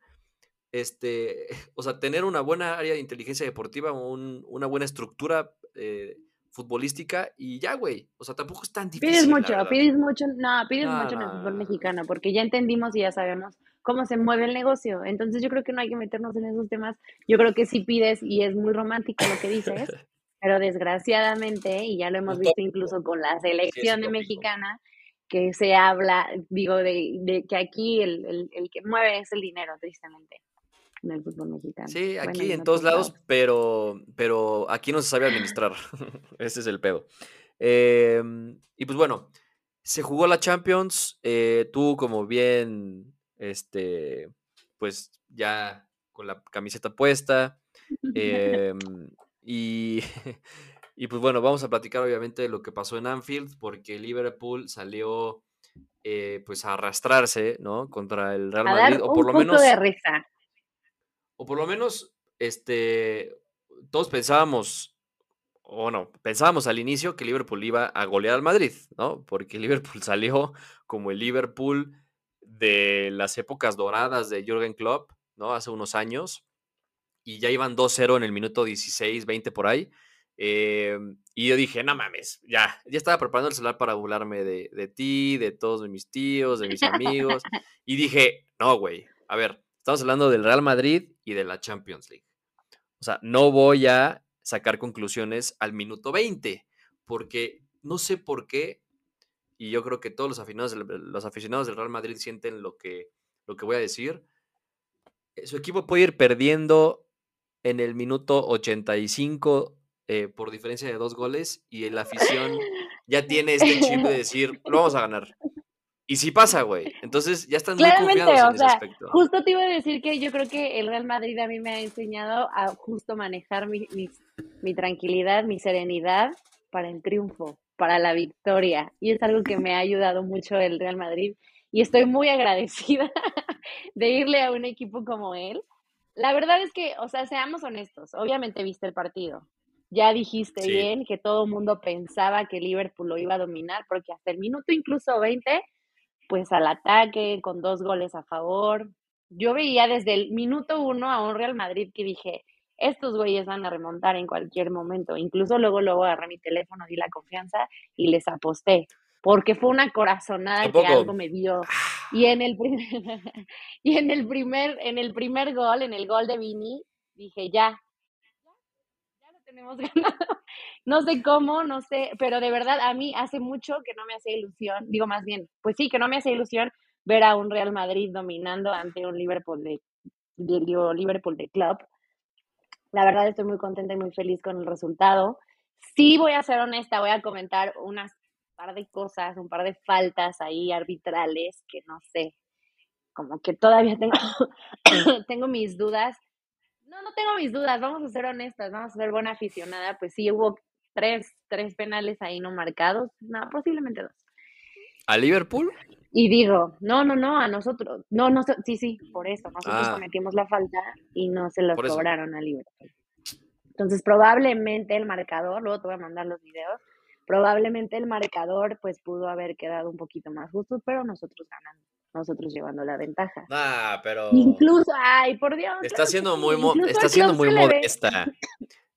este, o sea, tener una buena área de inteligencia deportiva, una buena estructura eh, futbolística y ya, güey. O sea, tampoco es tan difícil. Pides mucho, pides mucho, no, pides mucho en el fútbol mexicano, porque ya entendimos y ya sabemos cómo se mueve el negocio. Entonces yo creo que no hay que meternos en esos temas. Yo creo que sí pides y es muy romántico lo que dices, pero desgraciadamente, y ya lo hemos visto incluso con la selección de mexicana, que se habla, digo, de, que aquí el, el que mueve es el dinero, tristemente en el fútbol mexicano. Sí, aquí en, todos lados, pero, pero aquí no se sabe administrar. Ese es el pedo. Em, y pues bueno, se jugó la Champions. Eh, tú, como bien, este, pues ya con la camiseta puesta. Em, y, y pues bueno, vamos a platicar obviamente de lo que pasó en Anfield, porque Liverpool salió eh, pues a arrastrarse, ¿no? Contra el Real Madrid, o por lo menos. de risa o por lo menos, este, todos pensábamos, o no, pensábamos al inicio que Liverpool iba a golear al Madrid, ¿no? Porque Liverpool salió como el Liverpool de las épocas doradas de Jürgen Klopp, ¿no? Hace unos años. Y ya iban 2-0 en el minuto 16, 20 por ahí. Em, y yo dije, no mames, ya, ya estaba preparando el celular para burlarme de, de ti, de todos mis tíos, de mis amigos. y dije, no, güey, a ver, Estamos hablando del Real Madrid y de la Champions League. O sea, no voy a sacar conclusiones al minuto 20, porque no sé por qué, y yo creo que todos los aficionados, los aficionados del Real Madrid sienten lo que, lo que voy a decir. Su equipo puede ir perdiendo en el minuto 85 eh, por diferencia de dos goles y la afición ya tiene este chip de decir, lo vamos a ganar. Y sí pasa, güey. Entonces ya están muy confiados en ese aspecto. Justo te iba a decir que yo creo que el Real Madrid a mí me ha enseñado a justo manejar mi, mi, tranquilidad, mi serenidad para el triunfo, para la victoria. Y es algo que me ha ayudado mucho el Real Madrid. Y estoy muy agradecida de irle a un equipo como él. La verdad es que, o sea, seamos honestos. Obviamente viste el partido. Ya dijiste bien que todo el mundo pensaba que Liverpool lo iba a dominar, porque hasta el minuto incluso 20 pues al ataque, con dos goles a favor. Yo veía desde el minuto uno a un Real Madrid que dije, estos güeyes van a remontar en cualquier momento. Incluso luego, luego agarré mi teléfono, di la confianza y les aposté. Porque fue una corazonada que algo me dio. Y en el primer, y en el primer, en el primer gol, en el gol de Vini, dije, ya, tenemos ganado no sé cómo, no sé, pero de verdad a mí hace mucho que no me hace ilusión, digo más bien, pues sí, que no me hace ilusión ver a un Real Madrid dominando ante un Liverpool de, de, Liverpool de club. La verdad estoy muy contenta y muy feliz con el resultado. Sí voy a ser honesta, voy a comentar unas par de cosas, un par de faltas ahí arbitrales que no sé, como que todavía tengo, tengo mis dudas. No, no tengo mis dudas, vamos a ser honestas, vamos a ser buena aficionada, pues sí hubo tres, tres penales ahí no marcados, no, posiblemente dos. ¿A Liverpool? Y digo, no, no, no, a nosotros, no, no, sí, sí, por eso, nosotros ah. cometimos la falta y no se lo cobraron a Liverpool. Entonces, probablemente el marcador, luego te voy a mandar los videos, probablemente el marcador pues pudo haber quedado un poquito más justo, pero nosotros ganando, nosotros llevando la ventaja. Ah, pero... Incluso, ay, por Dios. Está siendo muy, está siendo muy modesta.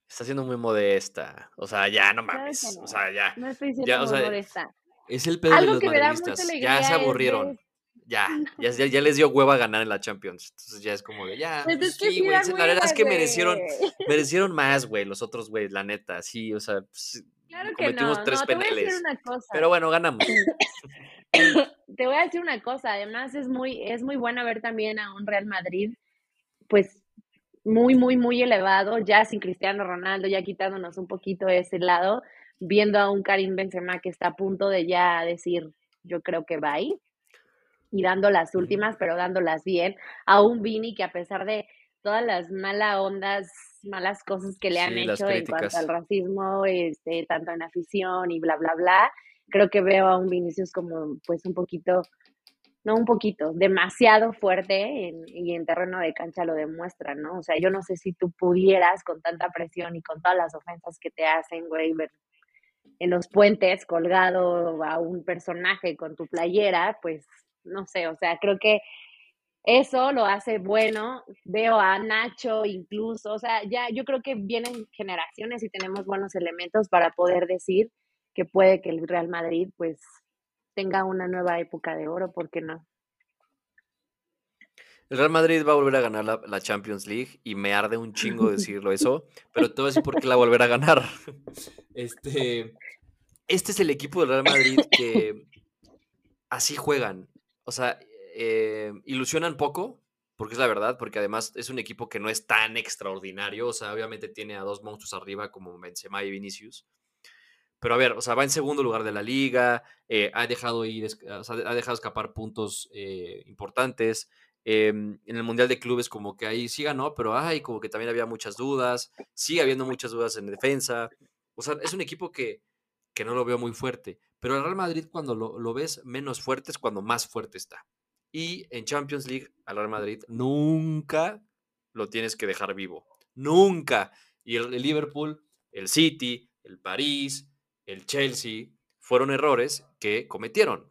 está siendo muy modesta. O sea, ya no mames. O sea, ya. No estoy siendo muy modesta. Es el pedo de los madridistas. Ya se aburrieron. Ya, ya, ya, les dio hueva ganar en la Champions. Entonces ya es como de, ya, pues pues sí, güey. La verdad es que merecieron, merecieron más, güey, los otros, güey, la neta. Sí, o sea, pues, claro que cometimos no. tres no, penales. Pero bueno, ganamos. te voy a decir una cosa, además es muy, es muy bueno ver también a un Real Madrid, pues muy, muy, muy elevado, ya sin Cristiano Ronaldo, ya quitándonos un poquito ese lado, viendo a un Karim Benzema que está a punto de ya decir, yo creo que va ahí, y dando las últimas, pero dándolas bien, a un Vini que a pesar de todas las malas ondas, malas cosas que le han hecho en cuanto al racismo, este, tanto en afición y bla, bla, bla, creo que veo a un Vinicius como pues un poquito, no un poquito, demasiado fuerte y en terreno de cancha lo demuestra, ¿no? O sea, yo no sé si tú pudieras con tanta presión y con todas las ofensas que te hacen, güey, en los puentes colgado a un personaje con tu playera, pues no sé, o sea, creo que eso lo hace bueno. Veo a Nacho incluso, o sea, ya yo creo que vienen generaciones y tenemos buenos elementos para poder decir que puede que el Real Madrid pues tenga una nueva época de oro, ¿por qué no? El Real Madrid va a volver a ganar la, Champions League y me arde un chingo decirlo eso, pero te voy a decir por qué la volverá a ganar. Este, este es el equipo del Real Madrid que así juegan. O sea, eh, ilusionan poco, porque es la verdad, porque además es un equipo que no es tan extraordinario, o sea, obviamente tiene a dos monstruos arriba como Benzema y Vinicius, pero a ver, o sea, va en segundo lugar de la liga, eh, ha dejado ir, ha dejado escapar puntos eh, importantes, em, en el Mundial de Clubes como que ahí sí ganó, pero hay como que también había muchas dudas, sigue habiendo muchas dudas en defensa, o sea, es un equipo que, que no lo veo muy fuerte, pero el Real Madrid cuando lo, lo ves menos fuerte es cuando más fuerte está. Y en Champions League, al Real Madrid nunca lo tienes que dejar vivo. Nunca. Y el, Liverpool, el City, el París, el Chelsea, fueron errores que cometieron.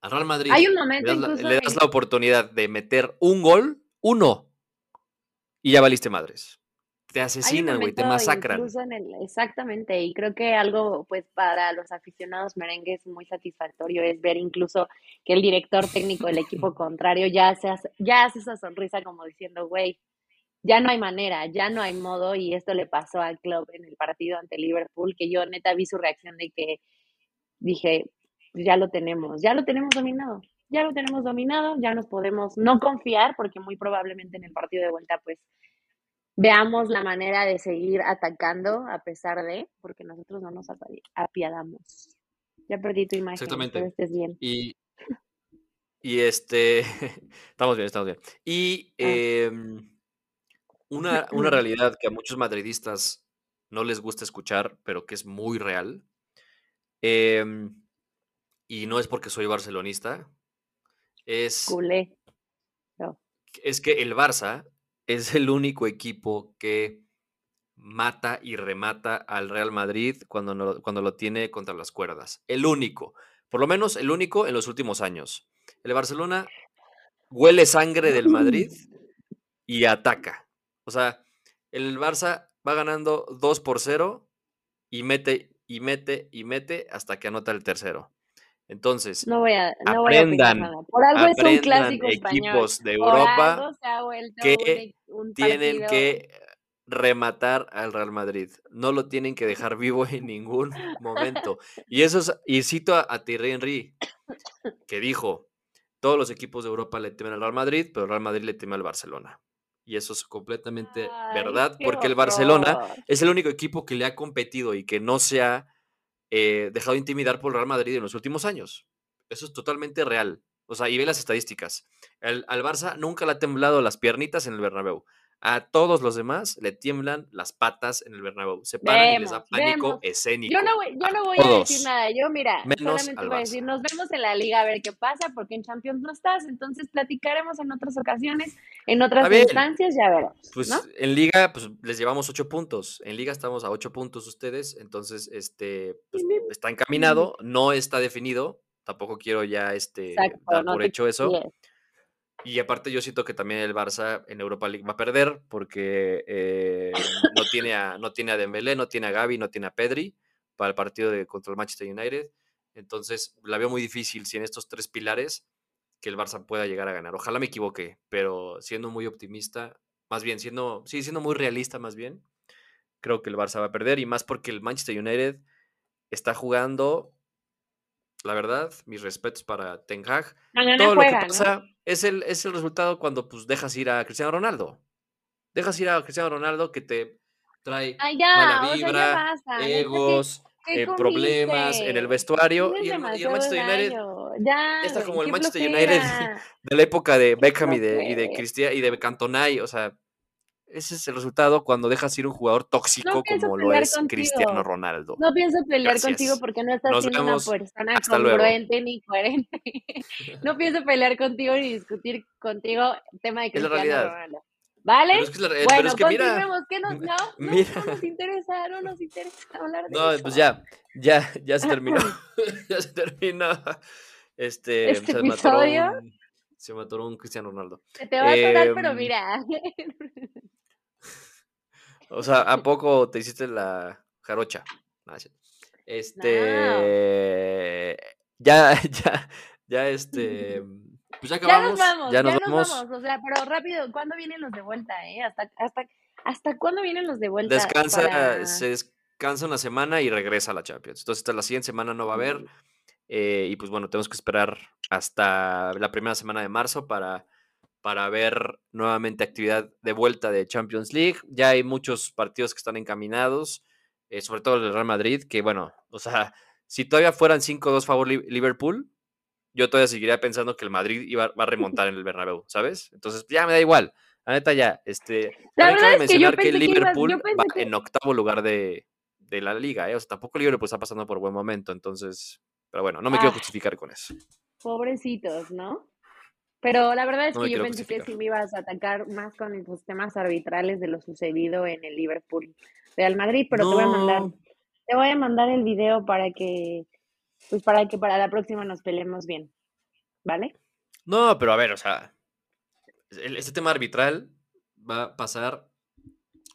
Al Real Madrid Hay un momento le, das la oportunidad de meter un gol, uno, y ya valiste madres te asesinan, güey, te masacran. exactamente, y creo que algo, pues, para los aficionados merengues muy satisfactorio es ver incluso que el director técnico del equipo contrario ya hace, ya hace esa sonrisa como diciendo, güey, ya no hay manera, ya no hay modo, y esto le pasó al club en el partido ante Liverpool, que yo neta vi su reacción de que dije, pues, ya lo tenemos, ya lo tenemos dominado, ya lo tenemos dominado, ya nos podemos no confiar, porque muy probablemente en el partido de vuelta, pues, veamos la manera de seguir atacando a pesar de, porque nosotros no nos apiadamos. Ya perdí tu imagen. Exactamente. estés bien. Y, y este, estamos bien, estamos bien. Y ah. em, una, una realidad que a muchos madridistas no les gusta escuchar, pero que es muy real. Em, y no es porque soy barcelonista, es... Culé. Es que el Barça es el único equipo que mata y remata al Real Madrid cuando, cuando lo tiene contra las cuerdas. El único, por lo menos el único en los últimos años. El Barcelona huele sangre del Madrid y ataca. O sea, el Barça va ganando 2 por 0 y mete y mete y mete hasta que anota el tercero. Entonces, no voy a, no aprendan, voy a Por algo es un clásico equipos de Europa que tienen que rematar al Real Madrid. No lo tienen que dejar vivo en ningún momento. Y eso es, y cito a, a Thierry Henry, que dijo, todos los equipos de Europa le temen al Real Madrid, pero el Real Madrid le teme al Barcelona. Y eso es completamente verdad, porque el Barcelona es el único equipo que le ha competido y que no se ha eh, dejado de intimidar por el Real Madrid en los últimos años. Eso es totalmente real. O sea, y ve las estadísticas. al Barça nunca le ha temblado las piernitas en el Bernabéu. A todos los demás le tiemblan las patas en el Bernabéu. Se paran y les da pánico escénico. Yo no voy, yo no voy a, decir nada. Yo, mira, solamente voy a decir, nos vemos en la liga a ver qué pasa, porque en Champions no estás. Entonces platicaremos en otras ocasiones, en otras instancias, ya veremos. Pues en liga, pues les llevamos ocho puntos. En liga estamos a ocho puntos ustedes. Entonces, este, pues, está encaminado, no está definido. Tampoco quiero ya este, dar por hecho eso. Y aparte yo siento que también el Barça en Europa League va a perder porque eh, no, tiene a, no tiene a Dembélé, no tiene a Gaby, no tiene a Pedri para el partido de, contra el Manchester United. Entonces la veo muy difícil si en estos tres pilares que el Barça pueda llegar a ganar. Ojalá me equivoque, pero siendo muy optimista, más bien siendo, sí, siendo muy realista más bien, creo que el Barça va a perder y más porque el Manchester United está jugando la verdad, mis respetos para Ten Hag. Todo lo que pasa es, el, es el resultado cuando pues dejas ir a Cristiano Ronaldo. Dejas ir a Cristiano Ronaldo que te trae mala vibra, egos, eh, problemas en el vestuario. Y el, Manchester United ya, está como el Manchester United de la época de Beckham y de, y de Cristian y de Cantonay. O sea, ese es el resultado cuando dejas ir un jugador tóxico como lo es Cristiano Ronaldo. No pienso pelear contigo porque no estás siendo una persona congruente ni coherente. no pienso pelear contigo ni discutir contigo tema de Cristiano Ronaldo. ¿Vale? Pero es que, la, bueno, pero es que mira, que nos, no, mira. no, nos interesa, no nos interesa hablar de no, eso. pues ya, ya, ya se terminó. ya se terminó. Este, ¿Este episodio? se mató un Cristiano Ronaldo. Se te va a atorar, pero em, mira. O sea, ¿a poco te hiciste la jarocha? Este. Ya, ya, ya, este. Pues ya acabamos. Ya nos vamos. Ya nos, vamos. O sea, pero rápido, ¿cuándo vienen los de vuelta, eh? ¿Hasta, hasta, hasta cuándo vienen los de vuelta? Descansa, se descansa una semana y regresa a la Champions. Entonces, hasta la siguiente semana no va a haber. Eh, y pues bueno, tenemos que esperar hasta la primera semana de marzo para para ver nuevamente actividad de vuelta de Champions League. Ya hay muchos partidos que están encaminados, eh, sobre todo el Real Madrid, que bueno, o sea, si todavía fueran 5-2 favor Liverpool, yo todavía seguiría pensando que el Madrid iba, va a remontar en el Bernabéu, ¿sabes? Entonces ya me da igual. La neta ya, este, la verdad es mencionar que, Liverpool va en octavo lugar de, la liga, ¿eh? O sea, tampoco el Liverpool está pasando por buen momento, entonces, pero bueno, no me quiero ah. justificar con eso. Pobrecitos, ¿no? Pero la verdad es que yo pensé que sí me ibas a atacar más con los temas arbitrales de lo sucedido en el Liverpool Real Madrid, pero te voy a mandar, te voy a mandar el video para que, pues para que para la próxima nos peleemos bien, ¿vale? No, pero a ver, o sea, este tema arbitral va a pasar,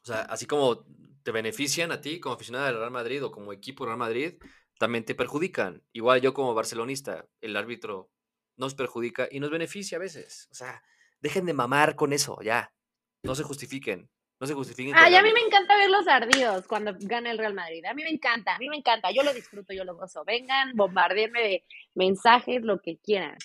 o sea, así como te benefician a ti como aficionado del Real Madrid o como equipo Real Madrid, también te perjudican. Igual yo como barcelonista, el árbitro nos perjudica y nos beneficia a veces. O sea, dejen de mamar con eso, ya. No se justifiquen. No se justifiquen. Ay, a mí me encanta ver los ardidos cuando gana el Real Madrid. A mí me encanta, a mí me encanta. Yo lo disfruto, yo lo gozo. Vengan, bombardeenme de mensajes, lo que quieran.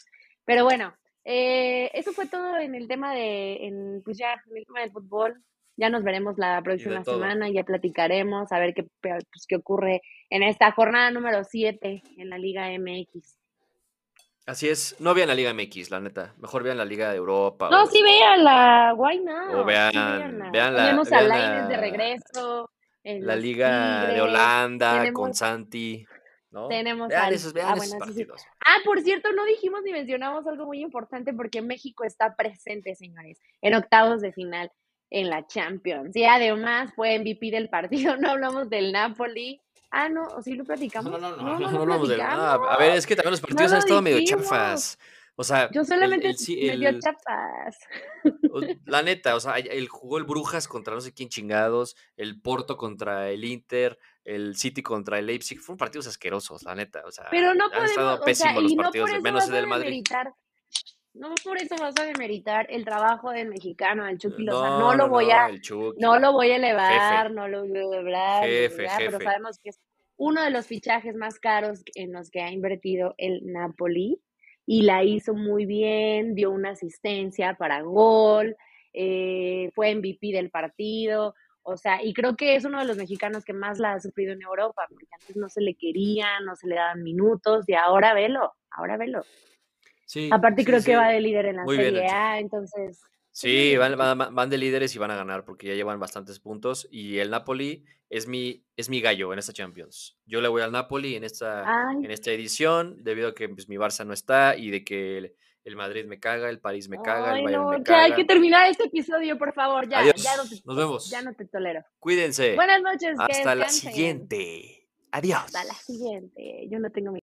Pero bueno, eh, eso fue todo en el tema de, en, pues ya, en el tema del fútbol. Ya nos veremos la próxima semana, ya platicaremos, a ver qué, pues, qué ocurre en esta jornada número 7 en la Liga MX. Así es, no vean la Liga MX, la neta. Mejor vean la Liga de Europa. No, sí vean la Why O vean, vean la. Tenemos a Laines de regreso. La Liga de Holanda con Santi. ¿no? Tenemos vean esos, vean ah, esos partidos. Ah, por cierto, no dijimos ni mencionamos algo muy importante porque México está presente, señores, en octavos de final en la Champions. Y además fue MVP del partido, no hablamos del Napoli, Ah, no, o sí lo platicamos. No, no, no, no, no, no, hablamos de nada. A ver, es que también los partidos han estado medio chafas. O sea, yo solamente el, el, medio chafas. La neta, o sea, el jugó el Brujas contra no sé quién chingados, el Porto contra el Inter, el City contra el Leipzig. Fueron partidos asquerosos, la neta. O sea, Pero no podemos, han estado pésimos o sea, los partidos, no menos el del Madrid. No por eso vas a demeritar el trabajo del mexicano, del Chucky no, No lo voy a, no lo voy a elevar, no lo voy a hablar, pero sabemos que es uno de los fichajes más caros en los que ha invertido el Napoli y la hizo muy bien, dio una asistencia para gol, eh, fue MVP del partido, o sea, y creo que es uno de los mexicanos que más la ha sufrido en Europa, porque antes no se le quería, no se le daban minutos, y ahora velo, ahora velo. Aparte creo que va de líder en la Serie A, entonces... Sí, van, van, de líderes y van a ganar porque ya llevan bastantes puntos y el Napoli es mi, es mi gallo en esta Champions. Yo le voy al Napoli en esta, en esta edición debido a que pues, mi Barça no está y de que el, Madrid me caga, el París me caga, el Bayern me caga. hay que terminar este episodio, por favor. Ya, ya no te, nos vemos. Ya no te tolero. Cuídense. Buenas noches. Hasta la siguiente. Adiós. Hasta la siguiente. Yo no tengo mi